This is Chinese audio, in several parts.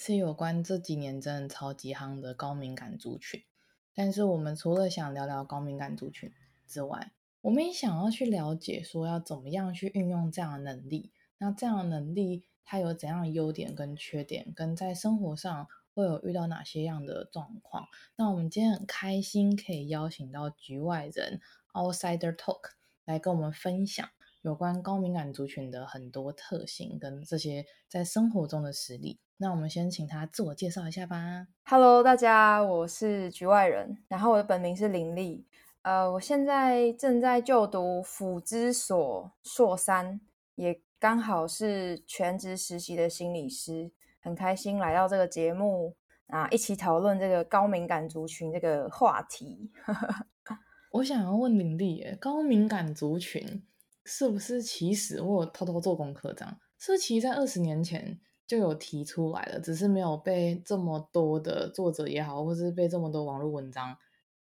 是有关这几年真的超级夯的高敏感族群，但是我们除了想聊聊高敏感族群之外，我们也想要去了解说要怎么样去运用这样的能力。那这样的能力它有怎样的优点跟缺点，跟在生活上会有遇到哪些样的状况？那我们今天很开心可以邀请到局外人 Outsider Talk 来跟我们分享。有关高敏感族群的很多特性跟这些在生活中的实例，那我们先请他自我介绍一下吧。Hello，大家，我是局外人，然后我的本名是林丽，呃，我现在正在就读辅之所硕三，也刚好是全职实习的心理师，很开心来到这个节目啊，一起讨论这个高敏感族群这个话题。我想要问林丽，高敏感族群。是不是其实我有偷偷做功课，这样是不是其实在二十年前就有提出来了，只是没有被这么多的作者也好，或是被这么多网络文章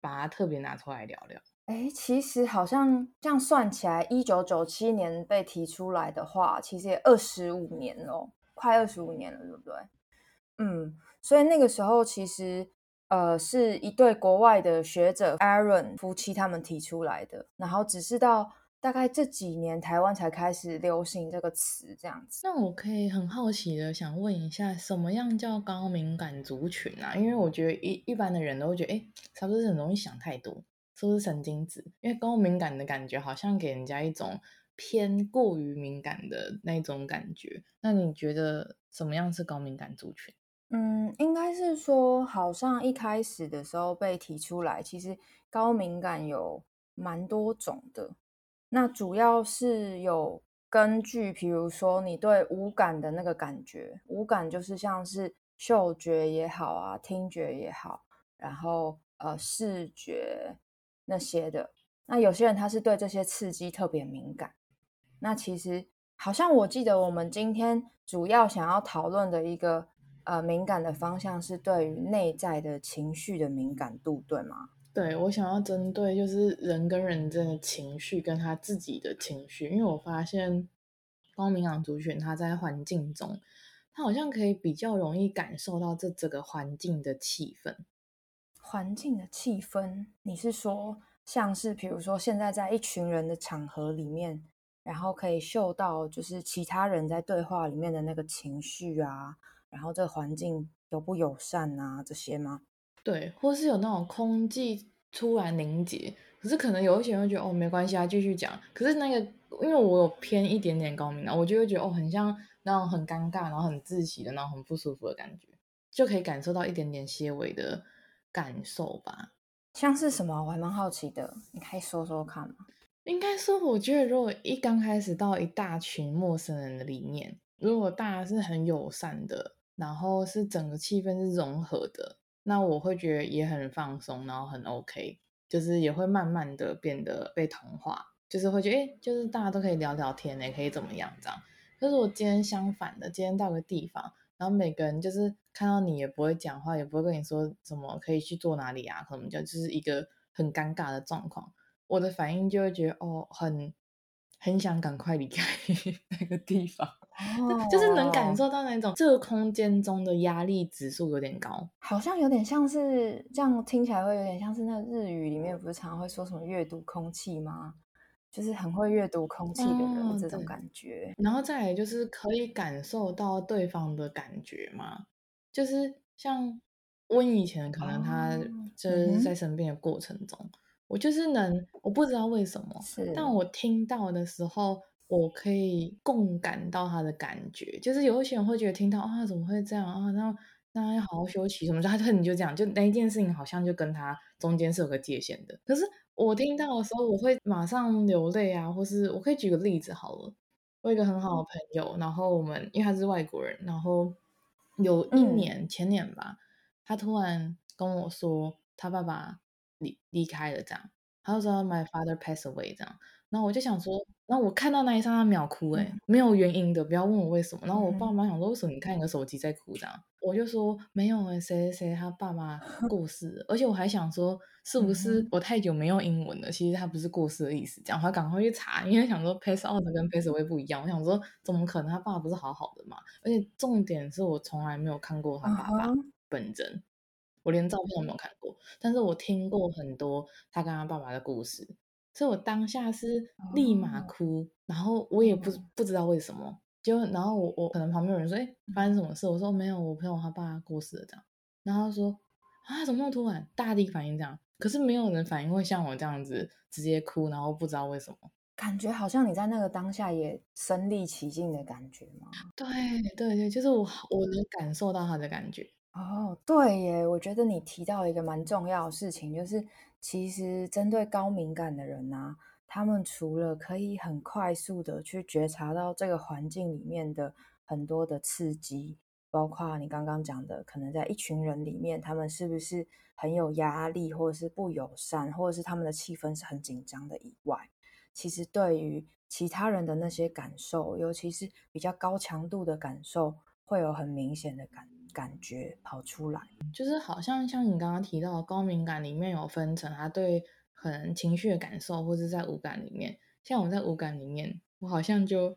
把它特别拿出来聊聊？哎，其实好像这样算起来，一九九七年被提出来的话，其实也二十五年了，快二十五年了，对不对？嗯，所以那个时候其实呃是一对国外的学者 Aaron 夫妻他们提出来的，然后只是到。大概这几年，台湾才开始流行这个词，这样子。那我可以很好奇的想问一下，什么样叫高敏感族群啊？因为我觉得一一般的人都会觉得，哎，是不是很容易想太多，是不是神经质？因为高敏感的感觉好像给人家一种偏过于敏感的那种感觉。那你觉得什么样是高敏感族群？嗯，应该是说，好像一开始的时候被提出来，其实高敏感有蛮多种的。那主要是有根据，比如说你对五感的那个感觉，五感就是像是嗅觉也好啊，听觉也好，然后呃视觉那些的。那有些人他是对这些刺激特别敏感。那其实好像我记得我们今天主要想要讨论的一个呃敏感的方向是对于内在的情绪的敏感度，对吗？对，我想要针对就是人跟人之间的情绪跟他自己的情绪，因为我发现高敏感族群他在环境中，他好像可以比较容易感受到这整个环境的气氛。环境的气氛，你是说像是比如说现在在一群人的场合里面，然后可以嗅到就是其他人在对话里面的那个情绪啊，然后这个环境友不友善啊这些吗？对，或是有那种空气突然凝结，可是可能有一些人会觉得哦，没关系啊，继续讲。可是那个，因为我有偏一点点高敏感，我就会觉得哦，很像那种很尴尬，然后很窒息的那种很不舒服的感觉，就可以感受到一点点些微的感受吧。像是什么？我还蛮好奇的，你可以说说看吗？应该说，我觉得如果一刚开始到一大群陌生人的里面，如果大家是很友善的，然后是整个气氛是融合的。那我会觉得也很放松，然后很 OK，就是也会慢慢的变得被同化，就是会觉得诶，就是大家都可以聊聊天，也可以怎么样这样。可是我今天相反的，今天到个地方，然后每个人就是看到你也不会讲话，也不会跟你说什么可以去做哪里啊，可能就就是一个很尴尬的状况。我的反应就会觉得哦，很很想赶快离开 那个地方。Oh, 就是能感受到那种这个空间中的压力指数有点高，好像有点像是这样听起来会有点像是那日语里面不是常常会说什么阅读空气吗？就是很会阅读空气的人、oh, 这种感觉。然后再来就是可以感受到对方的感觉嘛，就是像温以前可能他就是在生病的过程中，oh, 我就是能我不知道为什么，是但我听到的时候。我可以共感到他的感觉，就是有一些人会觉得听到啊，怎么会这样啊？那那要好好休息什么？他可能就这样，就那一件事情好像就跟他中间是有个界限的。可是我听到的时候，我会马上流泪啊，或是我可以举个例子好了。我有一个很好的朋友，然后我们因为他是外国人，然后有一年、嗯、前年吧，他突然跟我说他爸爸离离开了，这样，他就说 My father passed away 这样。然后我就想说，然后我看到那一刹那秒哭，哎，没有原因的，不要问我为什么。然后我爸妈想说，为什么你看你的手机在哭这样？我就说没有哎，谁谁谁他爸爸 过世了，而且我还想说是不是我太久没用英文了？其实他不是过世的意思，这样我还赶快去查，因为想说 pass out 跟 pass away 不一样。我想说怎么可能？他爸爸不是好好的嘛？而且重点是我从来没有看过他爸爸本人，我连照片都没有看过，但是我听过很多他跟他爸爸的故事。所以我当下是立马哭，oh. 然后我也不不知道为什么，就然后我我可能旁边有人说，哎，发生什么事？我说没有，我朋友他爸过世了这样，然后他说啊，怎么那么突然？大地反应这样，可是没有人反应会像我这样子直接哭，然后不知道为什么，感觉好像你在那个当下也身临其境的感觉吗？对对对，就是我我能感受到他的感觉。哦，oh, 对耶，我觉得你提到一个蛮重要的事情，就是。其实，针对高敏感的人啊，他们除了可以很快速的去觉察到这个环境里面的很多的刺激，包括你刚刚讲的，可能在一群人里面，他们是不是很有压力，或者是不友善，或者是他们的气氛是很紧张的以外，其实对于其他人的那些感受，尤其是比较高强度的感受，会有很明显的感感觉跑出来，就是好像像你刚刚提到的高敏感里面有分成，他对可能情绪的感受，或者在五感里面，像我在五感里面，我好像就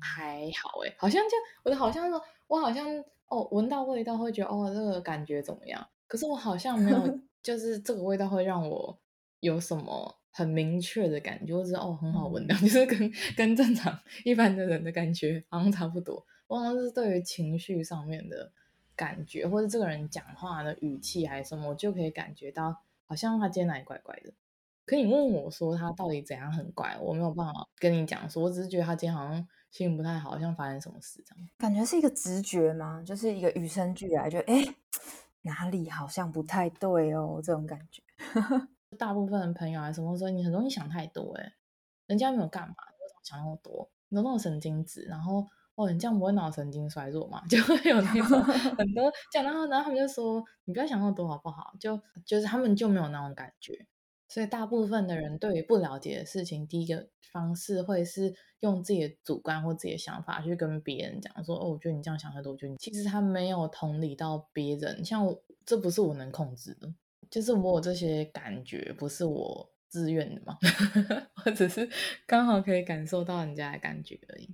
还好诶，好像就我的好像说，我好像哦闻到味道会觉得哦这个感觉怎么样，可是我好像没有，就是这个味道会让我有什么很明确的感觉，或是哦很好闻的，就是跟跟正常一般的人的感觉好像差不多，我好像是对于情绪上面的。感觉或者这个人讲话的语气还是什么，我就可以感觉到好像他今天哪里怪怪的。可你问我说他到底怎样很怪，我没有办法跟你讲说，我只是觉得他今天好像心情不太好，好像发生什么事这样。感觉是一个直觉吗？就是一个与生俱来，就哎哪里好像不太对哦，这种感觉。大部分的朋友啊什么时候你很容易想太多哎，人家没有干嘛，你为什么想那么多？你都那种神经质，然后。哦，你这样不会脑神经衰弱嘛？就会有那种 很多这样，然后然后他们就说你不要想那么多好不好？就就是他们就没有那种感觉，所以大部分的人对于不了解的事情，第一个方式会是用自己的主观或自己的想法去跟别人讲说，哦，我觉得你这样想太多，我觉得你其实他没有同理到别人，像我这不是我能控制的，就是我有这些感觉不是我自愿的嘛，我只是刚好可以感受到人家的感觉而已。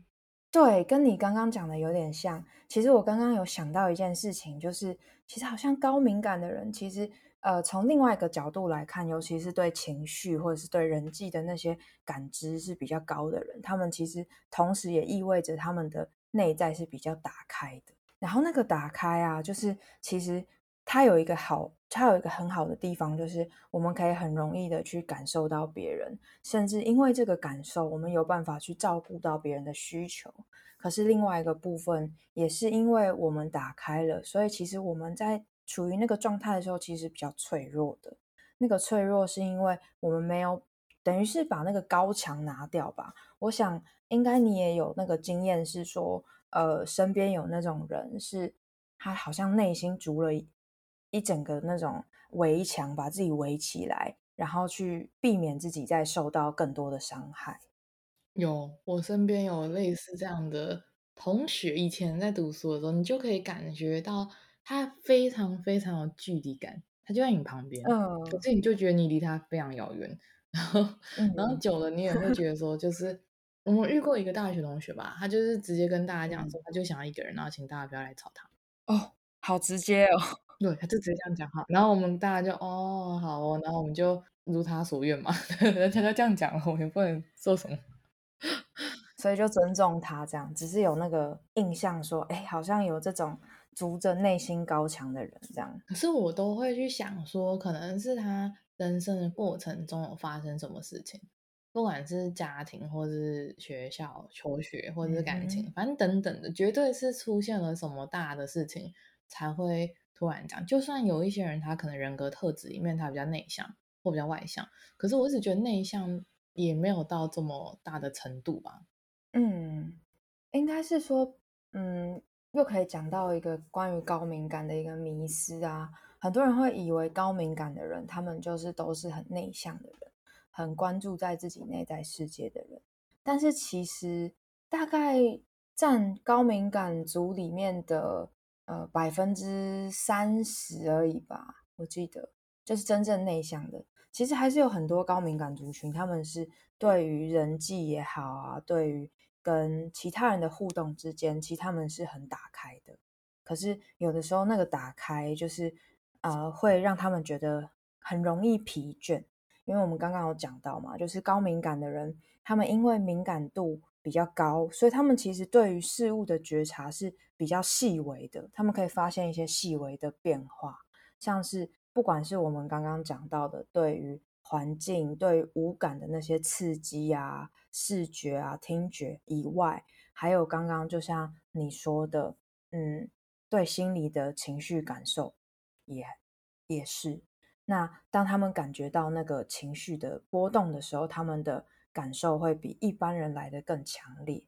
对，跟你刚刚讲的有点像。其实我刚刚有想到一件事情，就是其实好像高敏感的人，其实呃，从另外一个角度来看，尤其是对情绪或者是对人际的那些感知是比较高的人，他们其实同时也意味着他们的内在是比较打开的。然后那个打开啊，就是其实。它有一个好，它有一个很好的地方，就是我们可以很容易的去感受到别人，甚至因为这个感受，我们有办法去照顾到别人的需求。可是另外一个部分，也是因为我们打开了，所以其实我们在处于那个状态的时候，其实比较脆弱的。那个脆弱是因为我们没有，等于是把那个高墙拿掉吧。我想应该你也有那个经验，是说，呃，身边有那种人是，他好像内心筑了。一整个那种围墙，把自己围起来，然后去避免自己再受到更多的伤害。有，我身边有类似这样的同学，以前在读书的时候，你就可以感觉到他非常非常有距离感，他就在你旁边，嗯，可是你就觉得你离他非常遥远，然后，嗯、然后久了，你也会觉得说，就是我们遇过一个大学同学吧，他就是直接跟大家讲说，他就想要一个人，然后请大家不要来吵他。哦，好直接哦。对，他就直接这样讲话，然后我们大家就哦好哦，然后我们就如他所愿嘛，人家就这样讲了，我们也不能说什么，所以就尊重他这样，只是有那个印象说，哎，好像有这种足着内心高墙的人这样。可是我都会去想说，可能是他人生的过程中有发生什么事情，不管是家庭，或是学校求学，或者是感情，嗯、反正等等的，绝对是出现了什么大的事情才会。突然讲，就算有一些人，他可能人格特质里面他比较内向或比较外向，可是我一直觉得内向也没有到这么大的程度吧。嗯，应该是说，嗯，又可以讲到一个关于高敏感的一个迷思啊。很多人会以为高敏感的人，他们就是都是很内向的人，很关注在自己内在世界的人。但是其实大概占高敏感族里面的呃百分之三十而已吧，我记得就是真正内向的。其实还是有很多高敏感族群，他们是对于人际也好啊，对于跟其他人的互动之间，其实他们是很打开的。可是有的时候那个打开，就是呃会让他们觉得很容易疲倦，因为我们刚刚有讲到嘛，就是高敏感的人，他们因为敏感度比较高，所以他们其实对于事物的觉察是比较细微的，他们可以发现一些细微的变化，像是。不管是我们刚刚讲到的，对于环境、对于五感的那些刺激啊、视觉啊、听觉以外，还有刚刚就像你说的，嗯，对心理的情绪感受也也是。那当他们感觉到那个情绪的波动的时候，他们的感受会比一般人来的更强烈，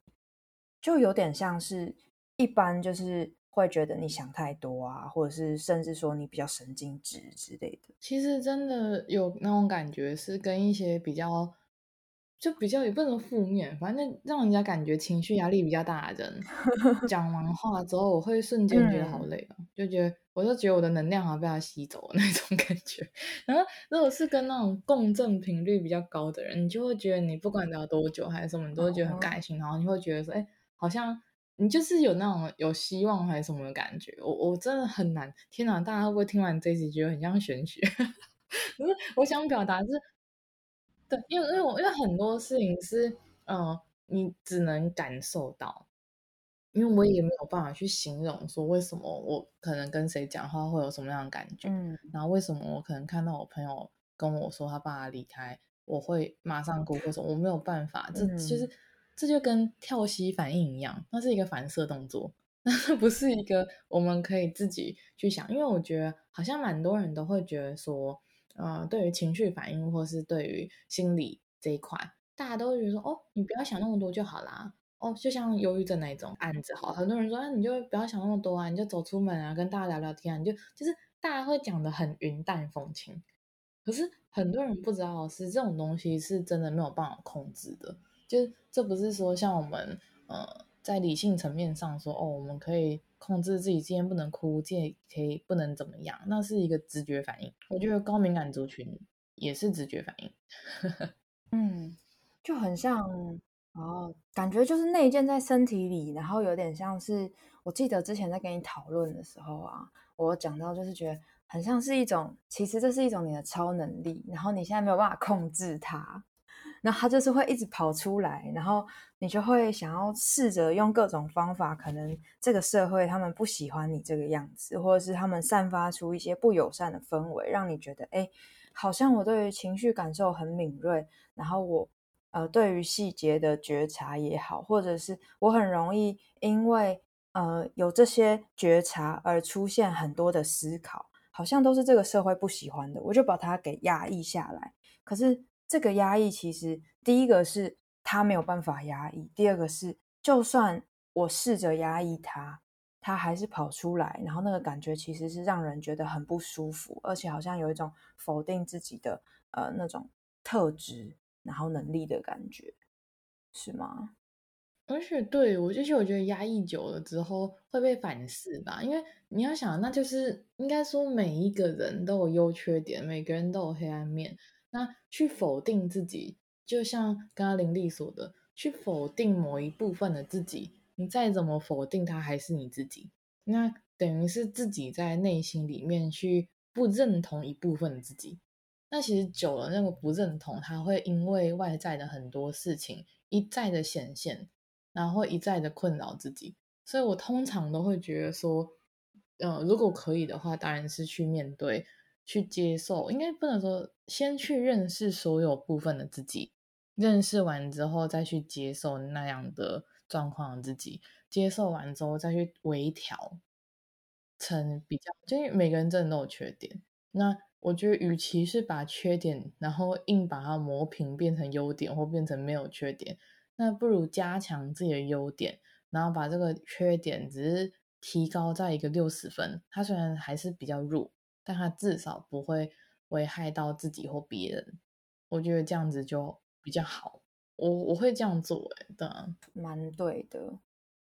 就有点像是一般就是。会觉得你想太多啊，或者是甚至说你比较神经质之类的。其实真的有那种感觉，是跟一些比较就比较也不能负面，反正让人家感觉情绪压力比较大的人，讲完 话之后，我会瞬间觉得好累啊，嗯、就觉得我就觉得我的能量好像被他吸走了那种 感觉。然后如果是跟那种共振频率比较高的人，你就会觉得你不管聊多久还是什么，你都会觉得很开心，哦、然后你会觉得说，哎，好像。你就是有那种有希望还是什么的感觉，我我真的很难。天哪，大家会不会听完这一集觉得很像玄学？不是我想表达是，对，因为因为我因为很多事情是，嗯、呃，你只能感受到，因为我也没有办法去形容说为什么我可能跟谁讲话会有什么样的感觉，嗯，然后为什么我可能看到我朋友跟我说他爸爸离开，我会马上哭，或者我没有办法，这其实。这就跟跳溪反应一样，那是一个反射动作，那不是一个我们可以自己去想。因为我觉得好像蛮多人都会觉得说，呃，对于情绪反应或是对于心理这一块，大家都会觉得说，哦，你不要想那么多就好啦。哦，就像忧郁症那一种案子，好，很多人说，啊，你就不要想那么多啊，你就走出门啊，跟大家聊聊天啊，你就就是大家会讲得很云淡风轻。可是很多人不知道是这种东西是真的没有办法控制的。就这不是说像我们呃在理性层面上说哦，我们可以控制自己今天不能哭，今天可以不能怎么样，那是一个直觉反应。我觉得高敏感族群也是直觉反应，嗯，就很像哦，感觉就是内建在身体里，然后有点像是我记得之前在跟你讨论的时候啊，我讲到就是觉得很像是一种，其实这是一种你的超能力，然后你现在没有办法控制它。那他就是会一直跑出来，然后你就会想要试着用各种方法，可能这个社会他们不喜欢你这个样子，或者是他们散发出一些不友善的氛围，让你觉得，哎，好像我对于情绪感受很敏锐，然后我呃对于细节的觉察也好，或者是我很容易因为呃有这些觉察而出现很多的思考，好像都是这个社会不喜欢的，我就把它给压抑下来，可是。这个压抑其实，第一个是他没有办法压抑，第二个是就算我试着压抑他，他还是跑出来，然后那个感觉其实是让人觉得很不舒服，而且好像有一种否定自己的呃那种特质，然后能力的感觉，是吗？而且对我就是我觉得压抑久了之后会被反噬吧，因为你要想，那就是应该说每一个人都有优缺点，每个人都有黑暗面。那去否定自己，就像刚刚林丽说的，去否定某一部分的自己，你再怎么否定它，还是你自己。那等于是自己在内心里面去不认同一部分自己。那其实久了，那个不认同，它会因为外在的很多事情一再的显现，然后一再的困扰自己。所以我通常都会觉得说，呃，如果可以的话，当然是去面对。去接受，应该不能说先去认识所有部分的自己，认识完之后再去接受那样的状况自己，接受完之后再去微调成比较，就因为每个人真的都有缺点。那我觉得，与其是把缺点然后硬把它磨平变成优点，或变成没有缺点，那不如加强自己的优点，然后把这个缺点只是提高在一个六十分，它虽然还是比较弱。但他至少不会危害到自己或别人。我觉得这样子就比较好。我我会这样做，哎，对，蛮对的。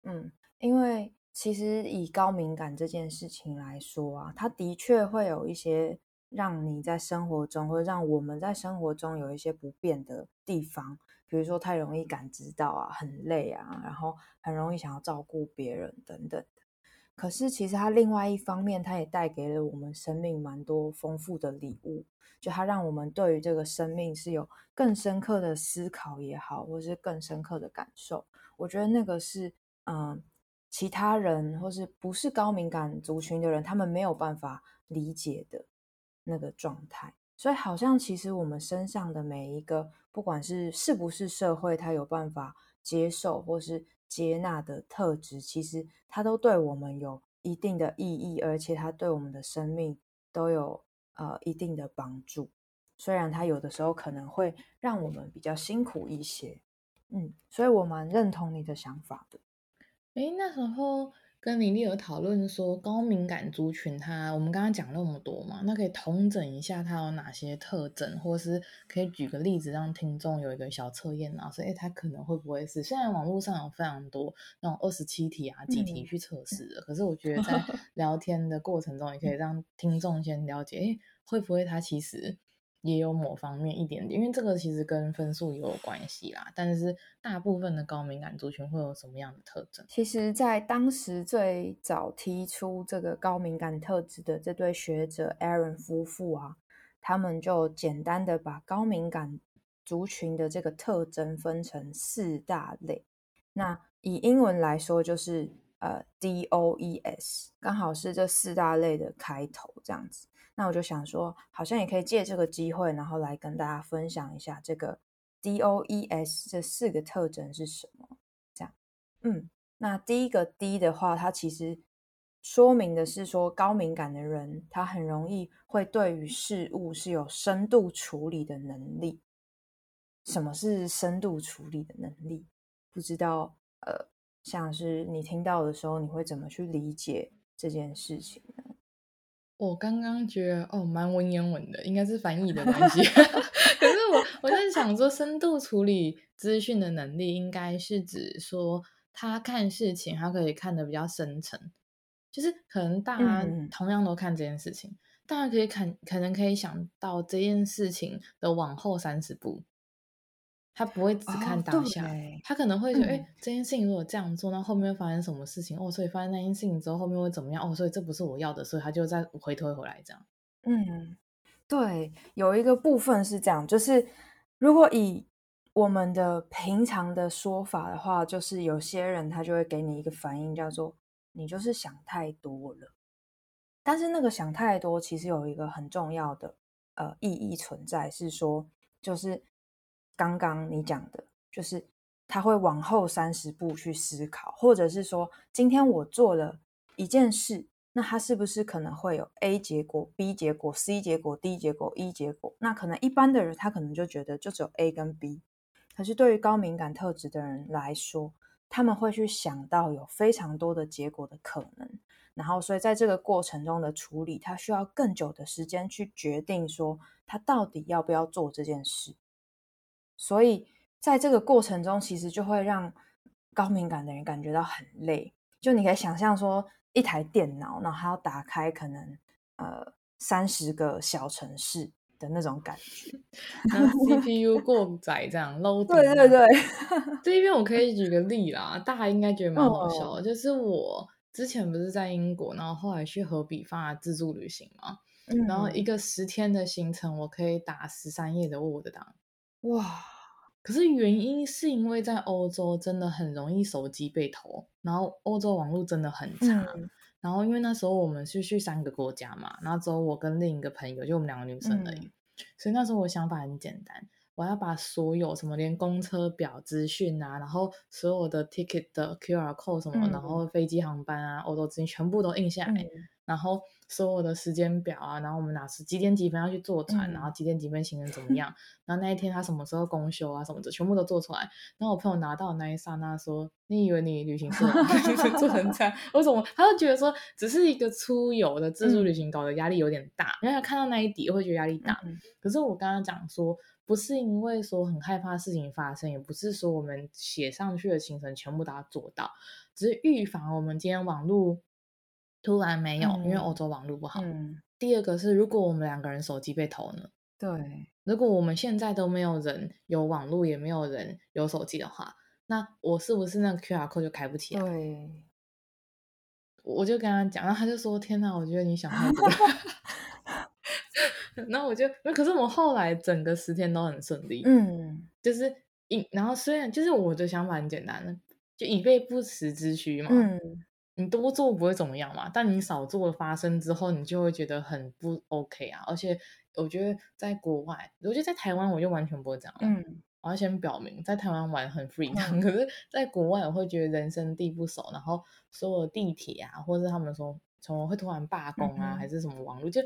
嗯，因为其实以高敏感这件事情来说啊，它的确会有一些让你在生活中，或者让我们在生活中有一些不便的地方。比如说太容易感知到啊，很累啊，然后很容易想要照顾别人等等。可是其实它另外一方面，它也带给了我们生命蛮多丰富的礼物。就它让我们对于这个生命是有更深刻的思考也好，或是更深刻的感受。我觉得那个是嗯，其他人或是不是高敏感族群的人，他们没有办法理解的那个状态。所以好像其实我们身上的每一个，不管是是不是社会，它有办法接受或是接纳的特质，其实它都对我们有一定的意义，而且它对我们的生命都有呃一定的帮助。虽然它有的时候可能会让我们比较辛苦一些，嗯，所以我蛮认同你的想法的。诶，那时候。跟林立有讨论说，高敏感族群它，我们刚刚讲那么多嘛，那可以统整一下它有哪些特征，或是可以举个例子让听众有一个小测验，然后说，哎，它可能会不会是？现在网络上有非常多那种二十七题啊、几题去测试的，嗯、可是我觉得在 聊天的过程中，也可以让听众先了解，哎，会不会它其实。也有某方面一点点，因为这个其实跟分数也有关系啦。但是大部分的高敏感族群会有什么样的特征？其实，在当时最早提出这个高敏感特质的这对学者 Aaron 夫妇啊，他们就简单的把高敏感族群的这个特征分成四大类。那以英文来说，就是呃 DOES，刚好是这四大类的开头，这样子。那我就想说，好像也可以借这个机会，然后来跟大家分享一下这个 DOES 这四个特征是什么。这样，嗯，那第一个 D 的话，它其实说明的是说，高敏感的人，他很容易会对于事物是有深度处理的能力。什么是深度处理的能力？不知道，呃，像是你听到的时候，你会怎么去理解这件事情呢？我刚刚觉得哦，蛮文言文的，应该是翻译的关系。可是我我在想说，深度处理资讯的能力，应该是指说他看事情，他可以看得比较深层。就是可能大家同样都看这件事情，嗯、大家可以看，可能可以想到这件事情的往后三十步。他不会只看当下，哦、他可能会说：“哎、嗯，这件事情如果这样做，那后面会发生什么事情？哦，所以发生那件事情之后，后面会怎么样？哦，所以这不是我要的，所以他就再回推回来这样。”嗯，对，有一个部分是这样，就是如果以我们的平常的说法的话，就是有些人他就会给你一个反应，叫做“你就是想太多了”。但是那个想太多，其实有一个很重要的呃意义存在，是说就是。刚刚你讲的，就是他会往后三十步去思考，或者是说，今天我做了一件事，那他是不是可能会有 A 结果、B 结果、C 结果、D 结果、E 结果？那可能一般的人他可能就觉得就只有 A 跟 B，可是对于高敏感特质的人来说，他们会去想到有非常多的结果的可能，然后所以在这个过程中的处理，他需要更久的时间去决定说他到底要不要做这件事。所以，在这个过程中，其实就会让高敏感的人感觉到很累。就你可以想象说，一台电脑，然后还要打开可能呃三十个小城市的那种感觉，CPU 过载这样。对对对，这边我可以举个例啦，大家应该觉得蛮好笑的。哦、就是我之前不是在英国，然后后来去荷比发自助旅行嘛，嗯、然后一个十天的行程，我可以打十三页的 Word 档。哇！可是原因是因为在欧洲真的很容易手机被偷，然后欧洲网络真的很差。嗯、然后因为那时候我们是去三个国家嘛，然后之后我跟另一个朋友，就我们两个女生而已。嗯、所以那时候我想法很简单，我要把所有什么连公车表资讯啊，然后所有的 ticket 的 QR code 什么，嗯、然后飞机航班啊，欧洲资讯全部都印下来。嗯、然后所有的时间表啊，然后我们哪时几点几分要去坐船，嗯、然后几点几分行程怎么样，然后那一天他什么时候公休啊什么的，全部都做出来。然后我朋友拿到那一刹那说：“你以为你旅行社做成这样？为什么？”他就觉得说，只是一个出游的自助旅行搞得压力有点大，因为他看到那一底会觉得压力大。嗯、可是我刚刚讲说。不是因为说很害怕事情发生，也不是说我们写上去的行程全部都要做到，只是预防我们今天网络突然没有，嗯、因为欧洲网络不好。嗯、第二个是，如果我们两个人手机被偷呢？对，如果我们现在都没有人有网络，也没有人有手机的话，那我是不是那个 QR code 就开不起来？对，我就跟他讲，然后他就说：“天哪，我觉得你想太多了。”然后我就，可是我后来整个十天都很顺利，嗯，就是以，然后虽然就是我的想法很简单，就以备不时之需嘛，嗯，你多做不会怎么样嘛，但你少做发生之后，你就会觉得很不 OK 啊，而且我觉得在国外，我觉得在台湾我就完全不会这样，嗯，我要先表明在台湾玩很 free，嗯，可是在国外我会觉得人生地不熟，然后所有地铁啊，或者他们说从会突然罢工啊，嗯，还是什么网络就。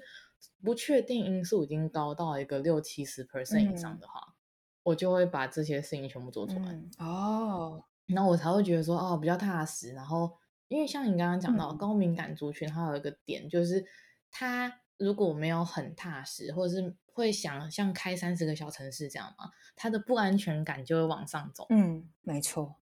不确定因素已经高到一个六七十 percent 以上的话，嗯、我就会把这些事情全部做出来。嗯、哦，然后我才会觉得说，哦，比较踏实。然后，因为像你刚刚讲到、嗯、高敏感族群，它有一个点就是，他如果没有很踏实，或者是会想像开三十个小城市这样嘛，他的不安全感就会往上走。嗯，没错。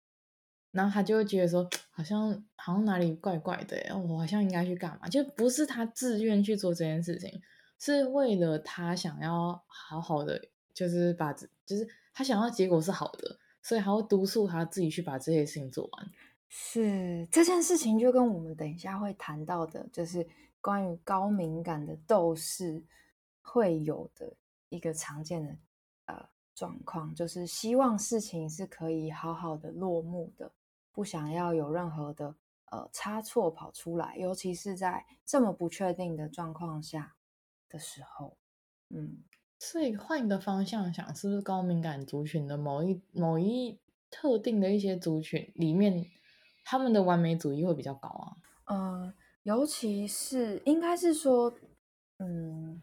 然后他就会觉得说，好像好像哪里怪怪的，我好像应该去干嘛？就不是他自愿去做这件事情，是为了他想要好好的，就是把，就是他想要结果是好的，所以还会督促他自己去把这些事情做完。是这件事情就跟我们等一下会谈到的，就是关于高敏感的斗士会有的一个常见的呃状况，就是希望事情是可以好好的落幕的。不想要有任何的呃差错跑出来，尤其是在这么不确定的状况下的时候，嗯，所以换一个方向想，是不是高敏感族群的某一某一特定的一些族群里面，他们的完美主义会比较高啊？呃，尤其是应该是说，嗯，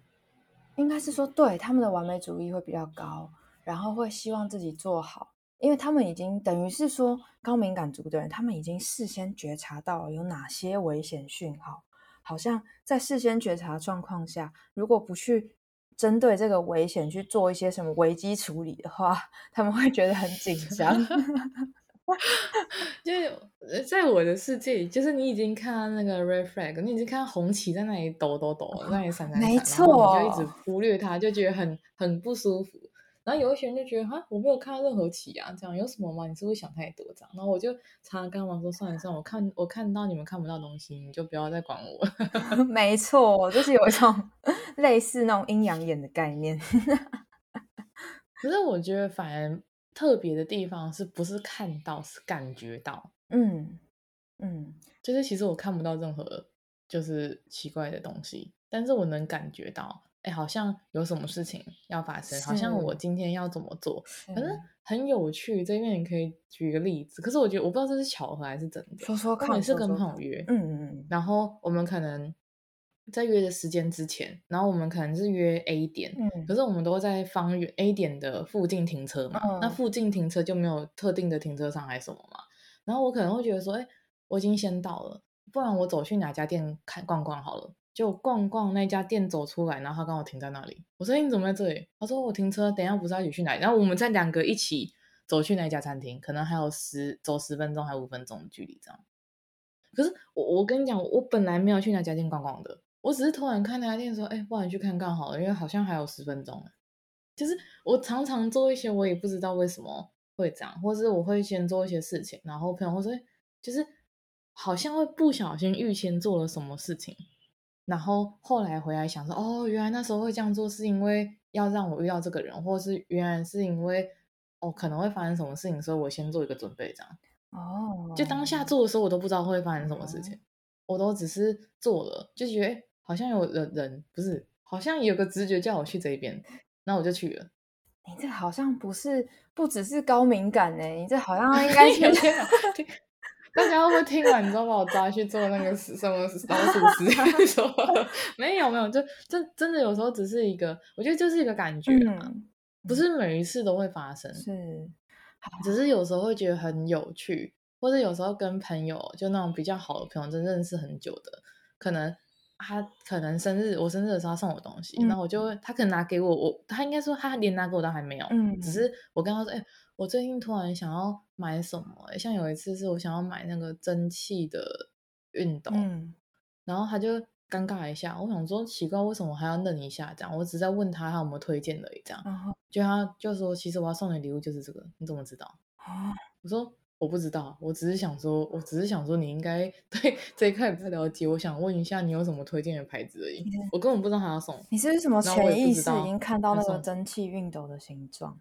应该是说，对，他们的完美主义会比较高，然后会希望自己做好。因为他们已经等于是说高敏感族的人，他们已经事先觉察到有哪些危险讯号，好像在事先觉察状况下，如果不去针对这个危险去做一些什么危机处理的话，他们会觉得很紧张。就是在我的世界里，就是你已经看到那个 red flag，你已经看到红旗在那里抖抖抖，在那里闪闪闪，没错，你就一直忽略它，就觉得很很不舒服。然后有一些人就觉得哈，我没有看到任何旗啊，这样有什么吗？你是不是想太多这样？然后我就常常跟他们说，算了算了，我看我看到你们看不到东西，你就不要再管我。没错，就是有一种类似那种阴阳眼的概念。可是我觉得反而特别的地方是不是看到，是感觉到。嗯嗯，就是其实我看不到任何就是奇怪的东西，但是我能感觉到。哎，好像有什么事情要发生，好像我今天要怎么做，反正很有趣。这边你可以举一个例子，可是我觉得我不知道这是巧合还是真的。说说看，也是跟朋友约，嗯嗯嗯，然后我们可能在约的时间之前，然后我们可能是约 A 点，嗯，可是我们都在方圆 A 点的附近停车嘛，嗯，那附近停车就没有特定的停车场还是什么嘛，然后我可能会觉得说，哎，我已经先到了，不然我走去哪家店看逛逛好了。就逛逛那家店走出来，然后他刚好停在那里。我说：“你怎么在这里？”他说：“我停车，等一下不是要一起去哪里？”然后我们再两个一起走去那家餐厅，可能还有十走十分钟还五分钟的距离这样。可是我我跟你讲，我本来没有去那家店逛逛的，我只是突然看那家店说：“哎，不然你去看看好了，因为好像还有十分钟。”就是我常常做一些我也不知道为什么会这样，或是我会先做一些事情，然后朋友会说：“就是好像会不小心预先做了什么事情。”然后后来回来想说，哦，原来那时候会这样做，是因为要让我遇到这个人，或是原来是因为哦可能会发生什么事情，所以我先做一个准备，这样。哦。就当下做的时候，我都不知道会发生什么事情，哦、我都只是做了，就觉得好像有人人不是，好像有个直觉叫我去这边，那我就去了。你这好像不是不只是高敏感哎，你这好像 应该是。大家会不会听完之后把我抓去做那个什么老鼠屎？说没有没有，就真真的有时候只是一个，我觉得就是一个感觉嘛，嗯、不是每一次都会发生，是，只是有时候会觉得很有趣，或者有时候跟朋友就那种比较好的朋友，真认识很久的，可能。他可能生日，我生日的时候他送我东西，那、嗯、我就他可能拿给我，我他应该说他连拿给我都还没有，嗯，只是我跟他说，哎、欸，我最近突然想要买什么、欸，像有一次是我想要买那个蒸汽的熨斗，嗯，然后他就尴尬一下，我想说奇怪，为什么我还要愣一下这样？我只是在问他他有没有推荐的，这样，嗯、就他就说，其实我要送你礼物就是这个，你怎么知道？啊、我说。我不知道，我只是想说，我只是想说，你应该 对这一块不太了解。我想问一下，你有什么推荐的牌子而已。嗯、我根本不知道他要送。你是不是什么潜意识已经看到那个蒸汽熨斗的形状？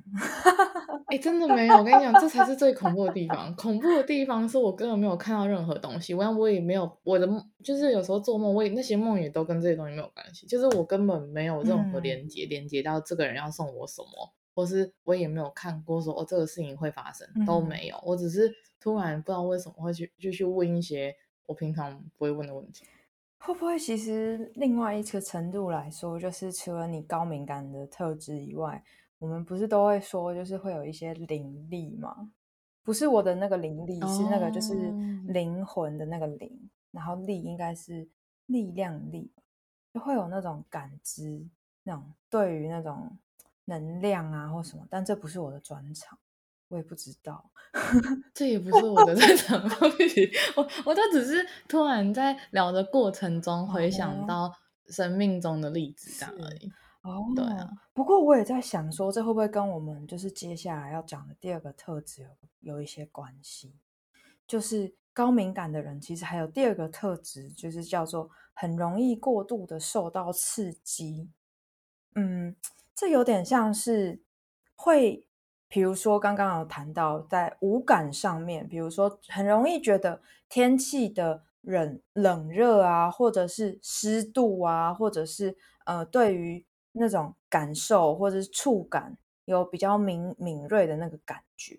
哎、欸，真的没有。我跟你讲，这才是最恐怖的地方。恐怖的地方是我根本没有看到任何东西。我我也没有我的，就是有时候做梦，我也那些梦也都跟这些东西没有关系。就是我根本没有任何连接，嗯、连接到这个人要送我什么。或是我也没有看过说哦，这个事情会发生，都没有。嗯、我只是突然不知道为什么会去就去问一些我平常不会问的问题。会不会其实另外一个程度来说，就是除了你高敏感的特质以外，我们不是都会说就是会有一些灵力吗？不是我的那个灵力，是那个就是灵魂的那个灵，哦、然后力应该是力量力，就会有那种感知，那种对于那种。能量啊，或什么，但这不是我的专长，我也不知道，这也不是我的专长。我我都只是突然在聊的过程中回想到生命中的例子这样而已。哦，对啊。不过我也在想说，这会不会跟我们就是接下来要讲的第二个特质有有一些关系？就是高敏感的人其实还有第二个特质，就是叫做很容易过度的受到刺激。嗯。这有点像是会，比如说刚刚有谈到在五感上面，比如说很容易觉得天气的冷冷热啊，或者是湿度啊，或者是呃对于那种感受或者是触感有比较敏敏锐的那个感觉。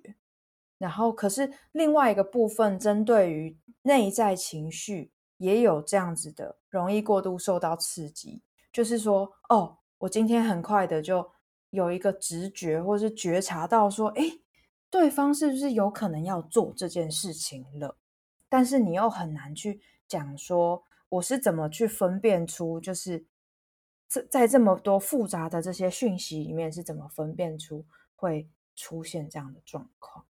然后可是另外一个部分针对于内在情绪也有这样子的容易过度受到刺激，就是说哦。我今天很快的就有一个直觉，或是觉察到说，哎，对方是不是有可能要做这件事情了？但是你又很难去讲说，我是怎么去分辨出，就是在在这么多复杂的这些讯息里面，是怎么分辨出会出现这样的状况？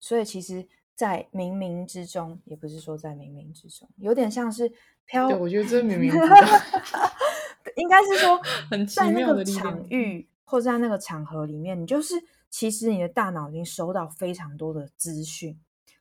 所以其实，在冥冥之中，也不是说在冥冥之中，有点像是飘。对，我觉得这冥冥之中。应该是说，在那个场域或在那个场合里面，你就是其实你的大脑已经收到非常多的资讯，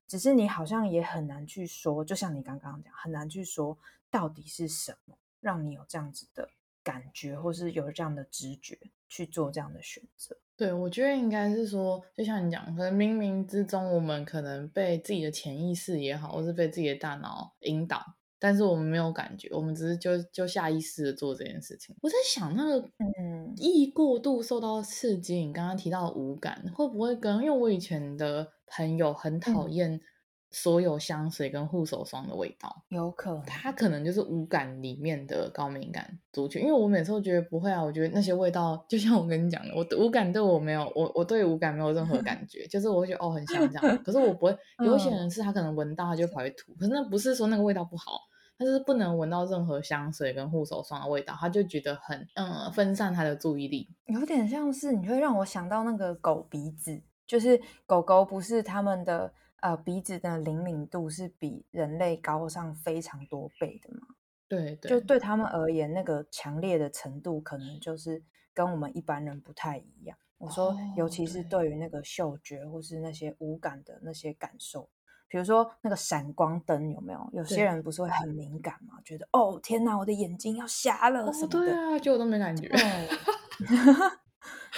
只是你好像也很难去说，就像你刚刚讲，很难去说到底是什么让你有这样子的感觉，或是有这样的直觉去做这样的选择。对，我觉得应该是说，就像你讲，可能冥冥之中，我们可能被自己的潜意识也好，或是被自己的大脑引导。但是我们没有感觉，我们只是就就下意识的做这件事情。我在想，那个嗯，易过度受到刺激，你刚刚提到的五感会不会跟？因为我以前的朋友很讨厌所有香水跟护手霜的味道，有可能他可能就是无感里面的高敏感族群。因为我每次都觉得不会啊，我觉得那些味道就像我跟你讲的，我的五感对我没有，我我对无感没有任何感 觉，就是我会觉得哦很香这样。可是我不会，有一些人是他可能闻到他就跑去吐，可是那不是说那个味道不好。他就是不能闻到任何香水跟护手霜的味道，他就觉得很嗯分散他的注意力，有点像是你会让我想到那个狗鼻子，就是狗狗不是他们的呃鼻子的灵敏度是比人类高上非常多倍的吗？对对，就对他们而言，那个强烈的程度可能就是跟我们一般人不太一样。我说，尤其是对于那个嗅觉或是那些无感的那些感受。比如说那个闪光灯有没有？有些人不是会很敏感吗？觉得哦天哪，我的眼睛要瞎了什么的。哦、对啊，就我都没感觉。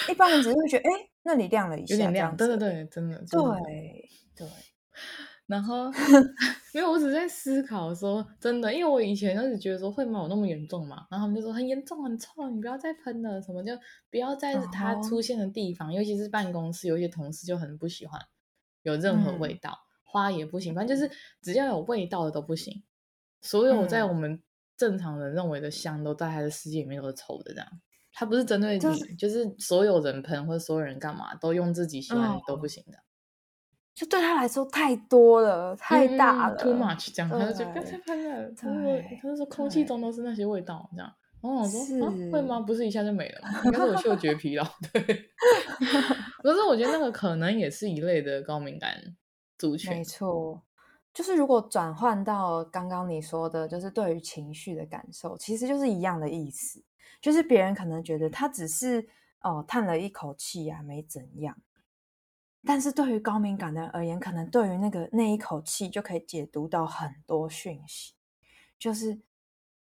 一般人只是会觉得，哎，那里亮了一下，有点亮。对对对，真的。对对。然后 没有，我只是在思考说，真的，因为我以前就是觉得说会吗？有那么严重嘛？然后他们就说很严重，很臭，你不要再喷了，什么就不要在它出现的地方，哦、尤其是办公室，有一些同事就很不喜欢有任何味道。嗯花也不行，反正就是只要有味道的都不行。所有在我们正常人认为的香，都在他的世界里面都是臭的。这样，他不是针对你，就是、就是所有人喷或者所有人干嘛都用自己喜欢都不行的。就对他来说太多了，太大了、嗯、，too much，这样他就觉得不要再喷了。他说，他就说空气中都是那些味道，这样。然后我说、啊，会吗？不是一下就没了吗？应该是我嗅觉疲劳。对，可是我觉得那个可能也是一类的高敏感族群。没错，就是如果转换到刚刚你说的，就是对于情绪的感受，其实就是一样的意思。就是别人可能觉得他只是哦叹了一口气啊，没怎样。但是对于高敏感的人而言，可能对于那个那一口气就可以解读到很多讯息，就是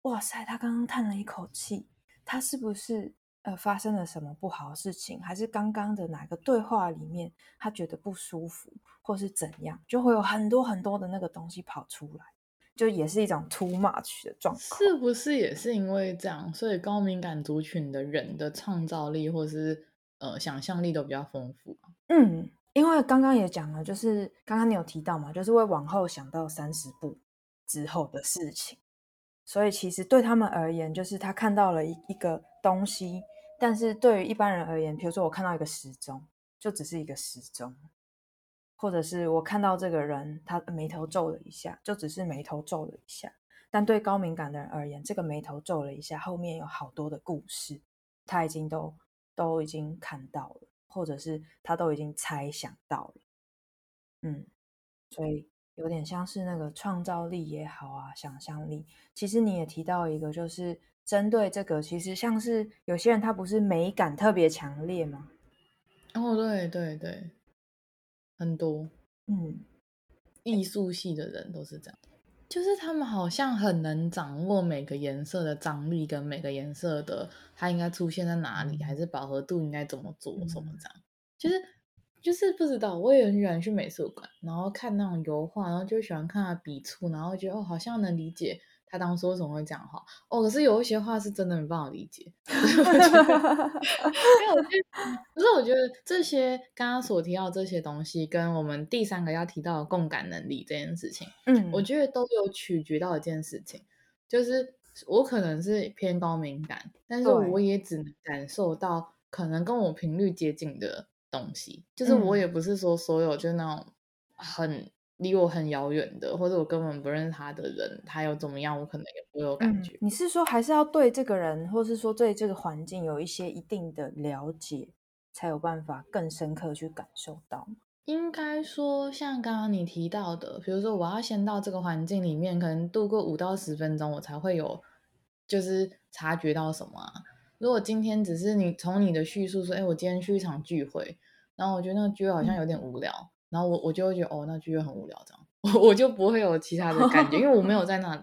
哇塞，他刚刚叹了一口气，他是不是呃发生了什么不好的事情，还是刚刚的哪个对话里面他觉得不舒服，或是怎样，就会有很多很多的那个东西跑出来，就也是一种 too much 的状况。是不是也是因为这样，所以高敏感族群的人的创造力或是呃想象力都比较丰富啊？嗯，因为刚刚也讲了，就是刚刚你有提到嘛，就是会往后想到三十步之后的事情，所以其实对他们而言，就是他看到了一一个东西，但是对于一般人而言，比如说我看到一个时钟，就只是一个时钟，或者是我看到这个人，他眉头皱了一下，就只是眉头皱了一下，但对高敏感的人而言，这个眉头皱了一下，后面有好多的故事，他已经都都已经看到了。或者是他都已经猜想到了，嗯，所以有点像是那个创造力也好啊，想象力。其实你也提到一个，就是针对这个，其实像是有些人他不是美感特别强烈吗？哦，对对对，很多，嗯，艺术系的人都是这样。就是他们好像很能掌握每个颜色的张力，跟每个颜色的它应该出现在哪里，还是饱和度应该怎么做，什么这样。就是就是不知道，我也很喜欢去美术馆，然后看那种油画，然后就喜欢看他笔触，然后觉得哦，好像能理解。他当时为什么会讲话？哦，可是有一些话是真的没办法理解。因 为我觉得，可是我觉得这些刚刚所提到这些东西，跟我们第三个要提到的共感能力这件事情，嗯，我觉得都有取决到一件事情，就是我可能是偏高敏感，但是我也只能感受到可能跟我频率接近的东西，就是我也不是说所有就那种很。离我很遥远的，或者我根本不认识他的人，他又怎么样，我可能也不会有感觉。嗯，你是说还是要对这个人，或是说对这个环境有一些一定的了解，才有办法更深刻去感受到？应该说，像刚刚你提到的，比如说我要先到这个环境里面，可能度过五到十分钟，我才会有就是察觉到什么啊。如果今天只是你从你的叙述说，哎，我今天去一场聚会，然后我觉得那个聚会好像有点无聊。嗯然后我我就会觉得哦，那剧很无聊，这样我 我就不会有其他的感觉，因为我没有在那里，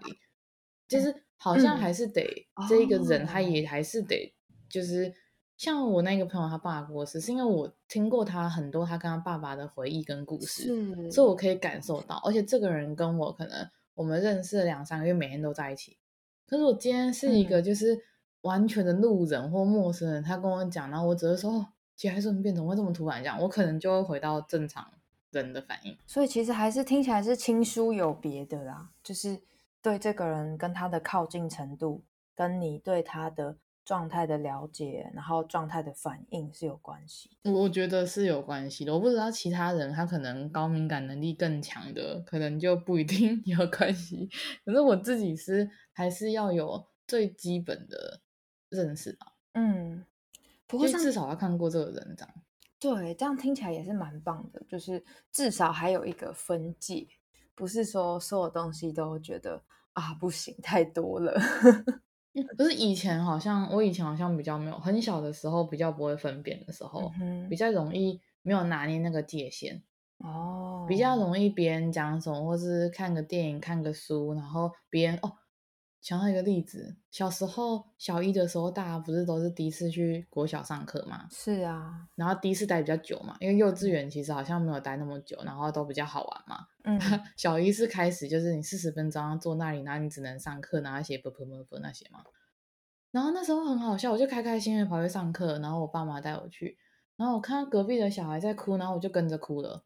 就是好像还是得、嗯、这一个人，他也还是得，就是像我那个朋友，他爸爸过世，是因为我听过他很多他跟他爸爸的回忆跟故事，所以我可以感受到，而且这个人跟我可能我们认识了两三个月，每天都在一起，可是我今天是一个就是完全的路人或陌生人，他跟我讲，然后我只是说哦，节哀顺变，怎么会这么突然这样？我可能就会回到正常。人的反应，所以其实还是听起来是亲疏有别的啦，就是对这个人跟他的靠近程度，跟你对他的状态的了解，然后状态的反应是有关系。我觉得是有关系的，我不知道其他人他可能高敏感能力更强的，可能就不一定 有关系。可是我自己是还是要有最基本的认识吧。嗯，不过至少要看过这个人这样。对，这样听起来也是蛮棒的，就是至少还有一个分界，不是说所有东西都觉得啊不行，太多了。不是以前好像我以前好像比较没有，很小的时候比较不会分辨的时候，嗯、比较容易没有拿捏那个界限哦，比较容易别人讲什么，或是看个电影、看个书，然后别人哦。想到一个例子，小时候小一的时候，大家不是都是第一次去国小上课吗？是啊，然后第一次待比较久嘛，因为幼稚园其实好像没有待那么久，然后都比较好玩嘛。嗯，小一是开始就是你四十分钟坐那里，然后你只能上课，然后写啵啵啵啵那些嘛。然后那时候很好笑，我就开开心心跑去上课，然后我爸妈带我去，然后我看到隔壁的小孩在哭，然后我就跟着哭了。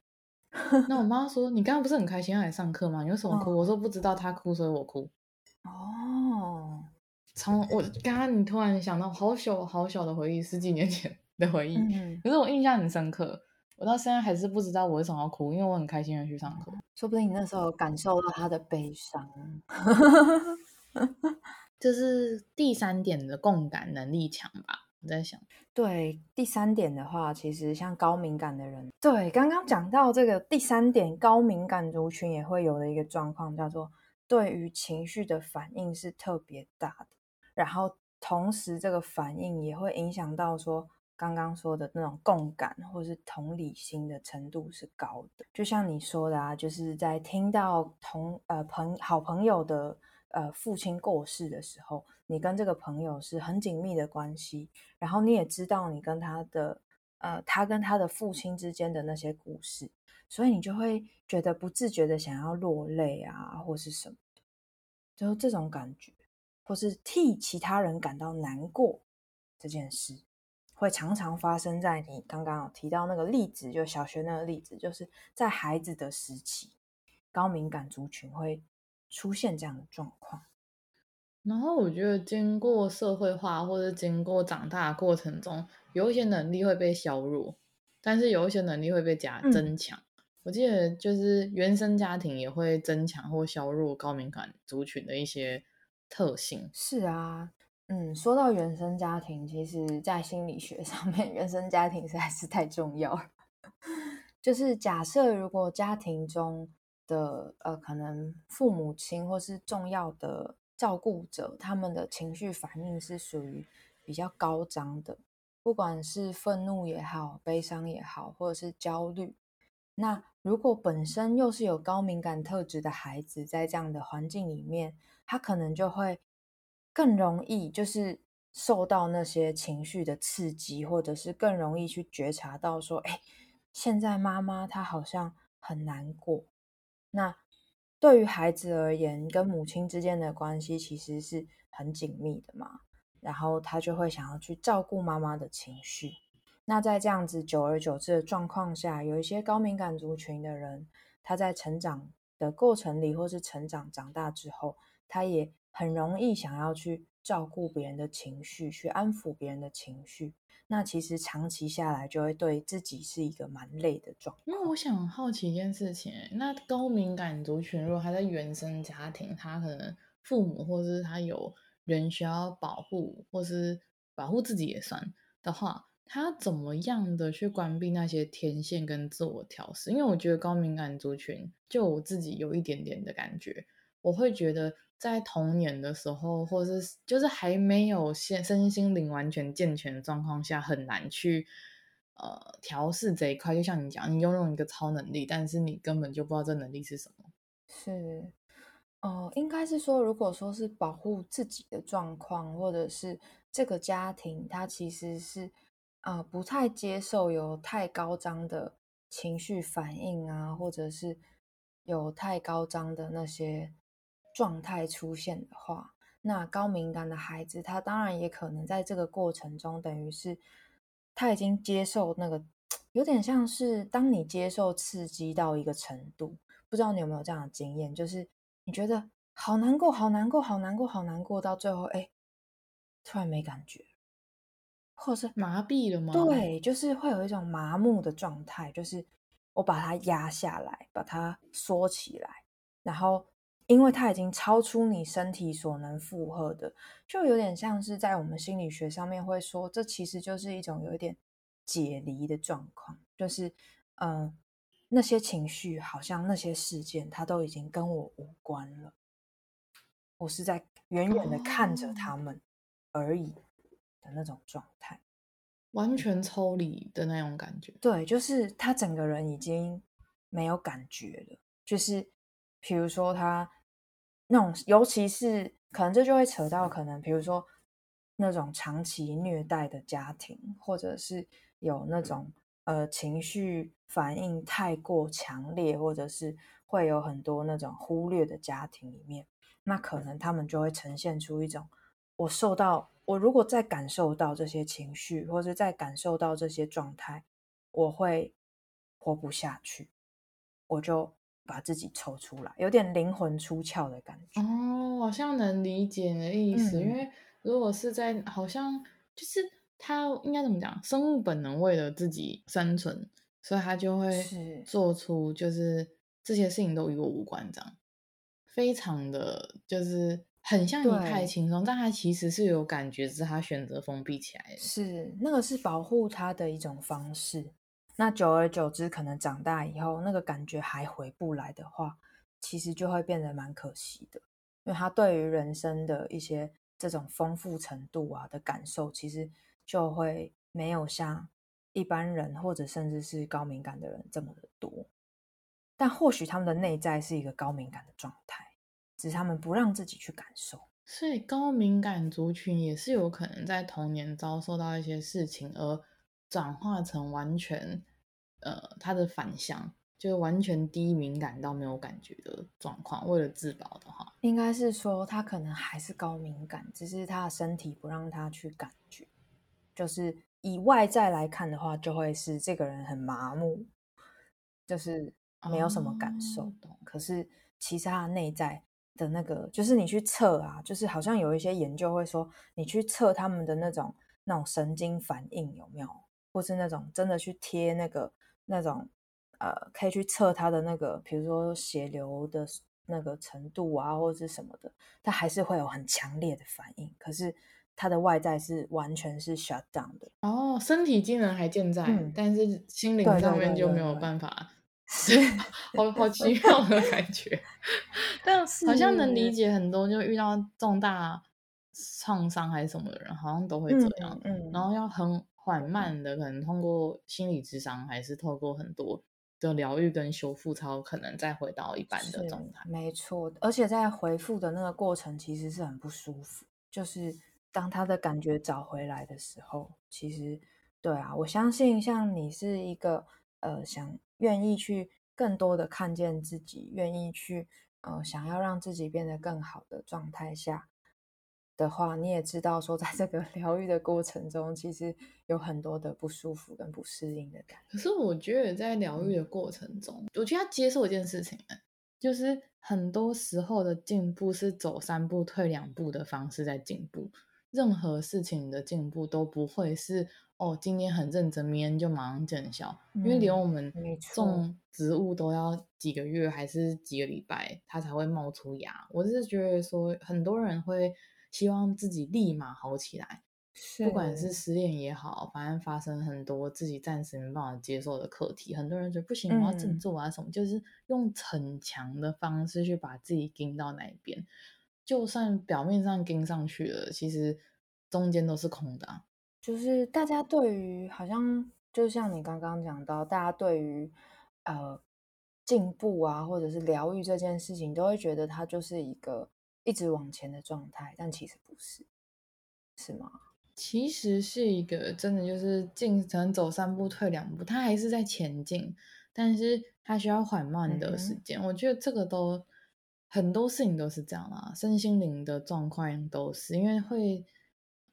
那我妈说：“你刚刚不是很开心来上课吗？你为什么哭？”我说：“不知道他哭，所以我哭。”哦。从我刚刚你突然想到好小好小的回忆，十几年前的回忆，嗯、可是我印象很深刻。我到现在还是不知道我为什么要哭，因为我很开心的去上课。说不定你那时候感受到他的悲伤。这是第三点的共感能力强吧？我在想，对，第三点的话，其实像高敏感的人，对，刚刚讲到这个第三点，高敏感族群也会有的一个状况，叫做对于情绪的反应是特别大的，然后同时这个反应也会影响到说刚刚说的那种共感或是同理心的程度是高的。就像你说的啊，就是在听到同呃朋好朋友的。呃，父亲过世的时候，你跟这个朋友是很紧密的关系，然后你也知道你跟他的呃，他跟他的父亲之间的那些故事，所以你就会觉得不自觉的想要落泪啊，或是什么的，就这种感觉，或是替其他人感到难过这件事，会常常发生在你刚刚有提到那个例子，就小学那个例子，就是在孩子的时期，高敏感族群会。出现这样的状况，然后我觉得经过社会化或者经过长大的过程中，有一些能力会被削弱，但是有一些能力会被加增强。嗯、我记得就是原生家庭也会增强或削弱高敏感族群的一些特性。是啊，嗯，说到原生家庭，其实在心理学 上面，原生家庭实在是太重要了。就是假设如果家庭中。的呃，可能父母亲或是重要的照顾者，他们的情绪反应是属于比较高涨的，不管是愤怒也好、悲伤也好，或者是焦虑。那如果本身又是有高敏感特质的孩子，在这样的环境里面，他可能就会更容易就是受到那些情绪的刺激，或者是更容易去觉察到说，哎，现在妈妈她好像很难过。那对于孩子而言，跟母亲之间的关系其实是很紧密的嘛，然后他就会想要去照顾妈妈的情绪。那在这样子久而久之的状况下，有一些高敏感族群的人，他在成长的过程里，或是成长长大之后，他也很容易想要去照顾别人的情绪，去安抚别人的情绪。那其实长期下来就会对自己是一个蛮累的状况。因为我想好奇一件事情，那高敏感族群如果他在原生家庭，他可能父母或是他有人需要保护，或是保护自己也算的话，他怎么样的去关闭那些天线跟自我调试？因为我觉得高敏感族群，就我自己有一点点的感觉，我会觉得。在童年的时候，或是就是还没有身身心灵完全健全的状况下，很难去呃调试这一块。就像你讲，你拥有一个超能力，但是你根本就不知道这能力是什么。是，哦、呃，应该是说，如果说是保护自己的状况，或者是这个家庭，它其实是、不太接受有太高涨的情绪反应啊，或者是有太高涨的那些。状态出现的话，那高敏感的孩子，他当然也可能在这个过程中，等于是他已经接受那个，有点像是当你接受刺激到一个程度，不知道你有没有这样的经验，就是你觉得好难过，好难过，好难过，好难过，到最后，哎，突然没感觉，或者是麻痹了吗？对，就是会有一种麻木的状态，就是我把它压下来，把它缩起来，然后。因为它已经超出你身体所能负荷的，就有点像是在我们心理学上面会说，这其实就是一种有一点解离的状况，就是嗯、呃，那些情绪好像那些事件，它都已经跟我无关了，我是在远远的看着他们而已的那种状态，完全抽离的那种感觉。对，就是他整个人已经没有感觉了，就是比如说他。那种，尤其是可能这就会扯到可能，比如说那种长期虐待的家庭，或者是有那种呃情绪反应太过强烈，或者是会有很多那种忽略的家庭里面，那可能他们就会呈现出一种，我受到，我如果再感受到这些情绪，或者再感受到这些状态，我会活不下去。我就把自己抽出来，有点灵魂出窍的感觉。哦，好像能理解你的意思，嗯、因为如果是在好像就是他应该怎么讲，生物本能为了自己生存，所以他就会做出就是这些事情都与我无关这样，非常的就是。很像你太轻松，但他其实是有感觉，只是他选择封闭起来的。是那个是保护他的一种方式。那久而久之，可能长大以后，那个感觉还回不来的话，其实就会变得蛮可惜的。因为他对于人生的一些这种丰富程度啊的感受，其实就会没有像一般人或者甚至是高敏感的人这么的多。但或许他们的内在是一个高敏感的状态。只是他们不让自己去感受，所以高敏感族群也是有可能在童年遭受到一些事情，而转化成完全呃他的反向，就完全低敏感到没有感觉的状况。为了自保的话，应该是说他可能还是高敏感，只是他的身体不让他去感觉。就是以外在来看的话，就会是这个人很麻木，就是没有什么感受。哦，可是其实他的内在。的那个就是你去测啊，就是好像有一些研究会说，你去测他们的那种那种神经反应有没有，或是那种真的去贴那个那种呃，可以去测他的那个，比如说血流的那个程度啊，或者是什么的，他还是会有很强烈的反应。可是他的外在是完全是 shut down 的。哦，身体机能还健在，嗯、但是心灵上面就没有办法。是，好好奇妙的感觉，但好像能理解很多，就遇到重大创伤还是什么的人，好像都会这样。嗯，嗯，然后要很缓慢的，可能通过心理智商，还是透过很多的疗愈跟修复，才有可能再回到一般的状态。没错，而且在回复的那个过程，其实是很不舒服。就是当他的感觉找回来的时候，其实对啊，我相信像你是一个呃想。愿意去更多的看见自己，愿意去呃想要让自己变得更好的状态下的话，你也知道说，在这个 疗愈的过程中，其实有很多的不舒服跟不适应的感觉。可是我觉得在疗愈的过程中，嗯、我觉得要接受一件事情，就是很多时候的进步是走三步退两步的方式在进步，任何事情的进步都不会是。哦，今天很认真，明天就马上见效，嗯，因为连我们种植物都要几个月还是几个礼拜，它才会冒出芽。我是觉得说，很多人会希望自己立马好起来，不管是失恋也好，反正发生很多自己暂时没办法接受的课题，很多人觉得不行，我要振作啊什么，嗯，就是用逞强的方式去把自己盯到那一边，就算表面上盯上去了，其实中间都是空的啊。就是大家对于好像就像你刚刚讲到，大家对于呃进步啊，或者是疗愈这件事情，都会觉得它就是一个一直往前的状态，但其实不是，是吗？其实是一个真的就是进程走三步退两步，他还是在前进，但是他需要缓慢的时间。嗯。我觉得这个都很多事情都是这样啦，身心灵的状况都是因为会。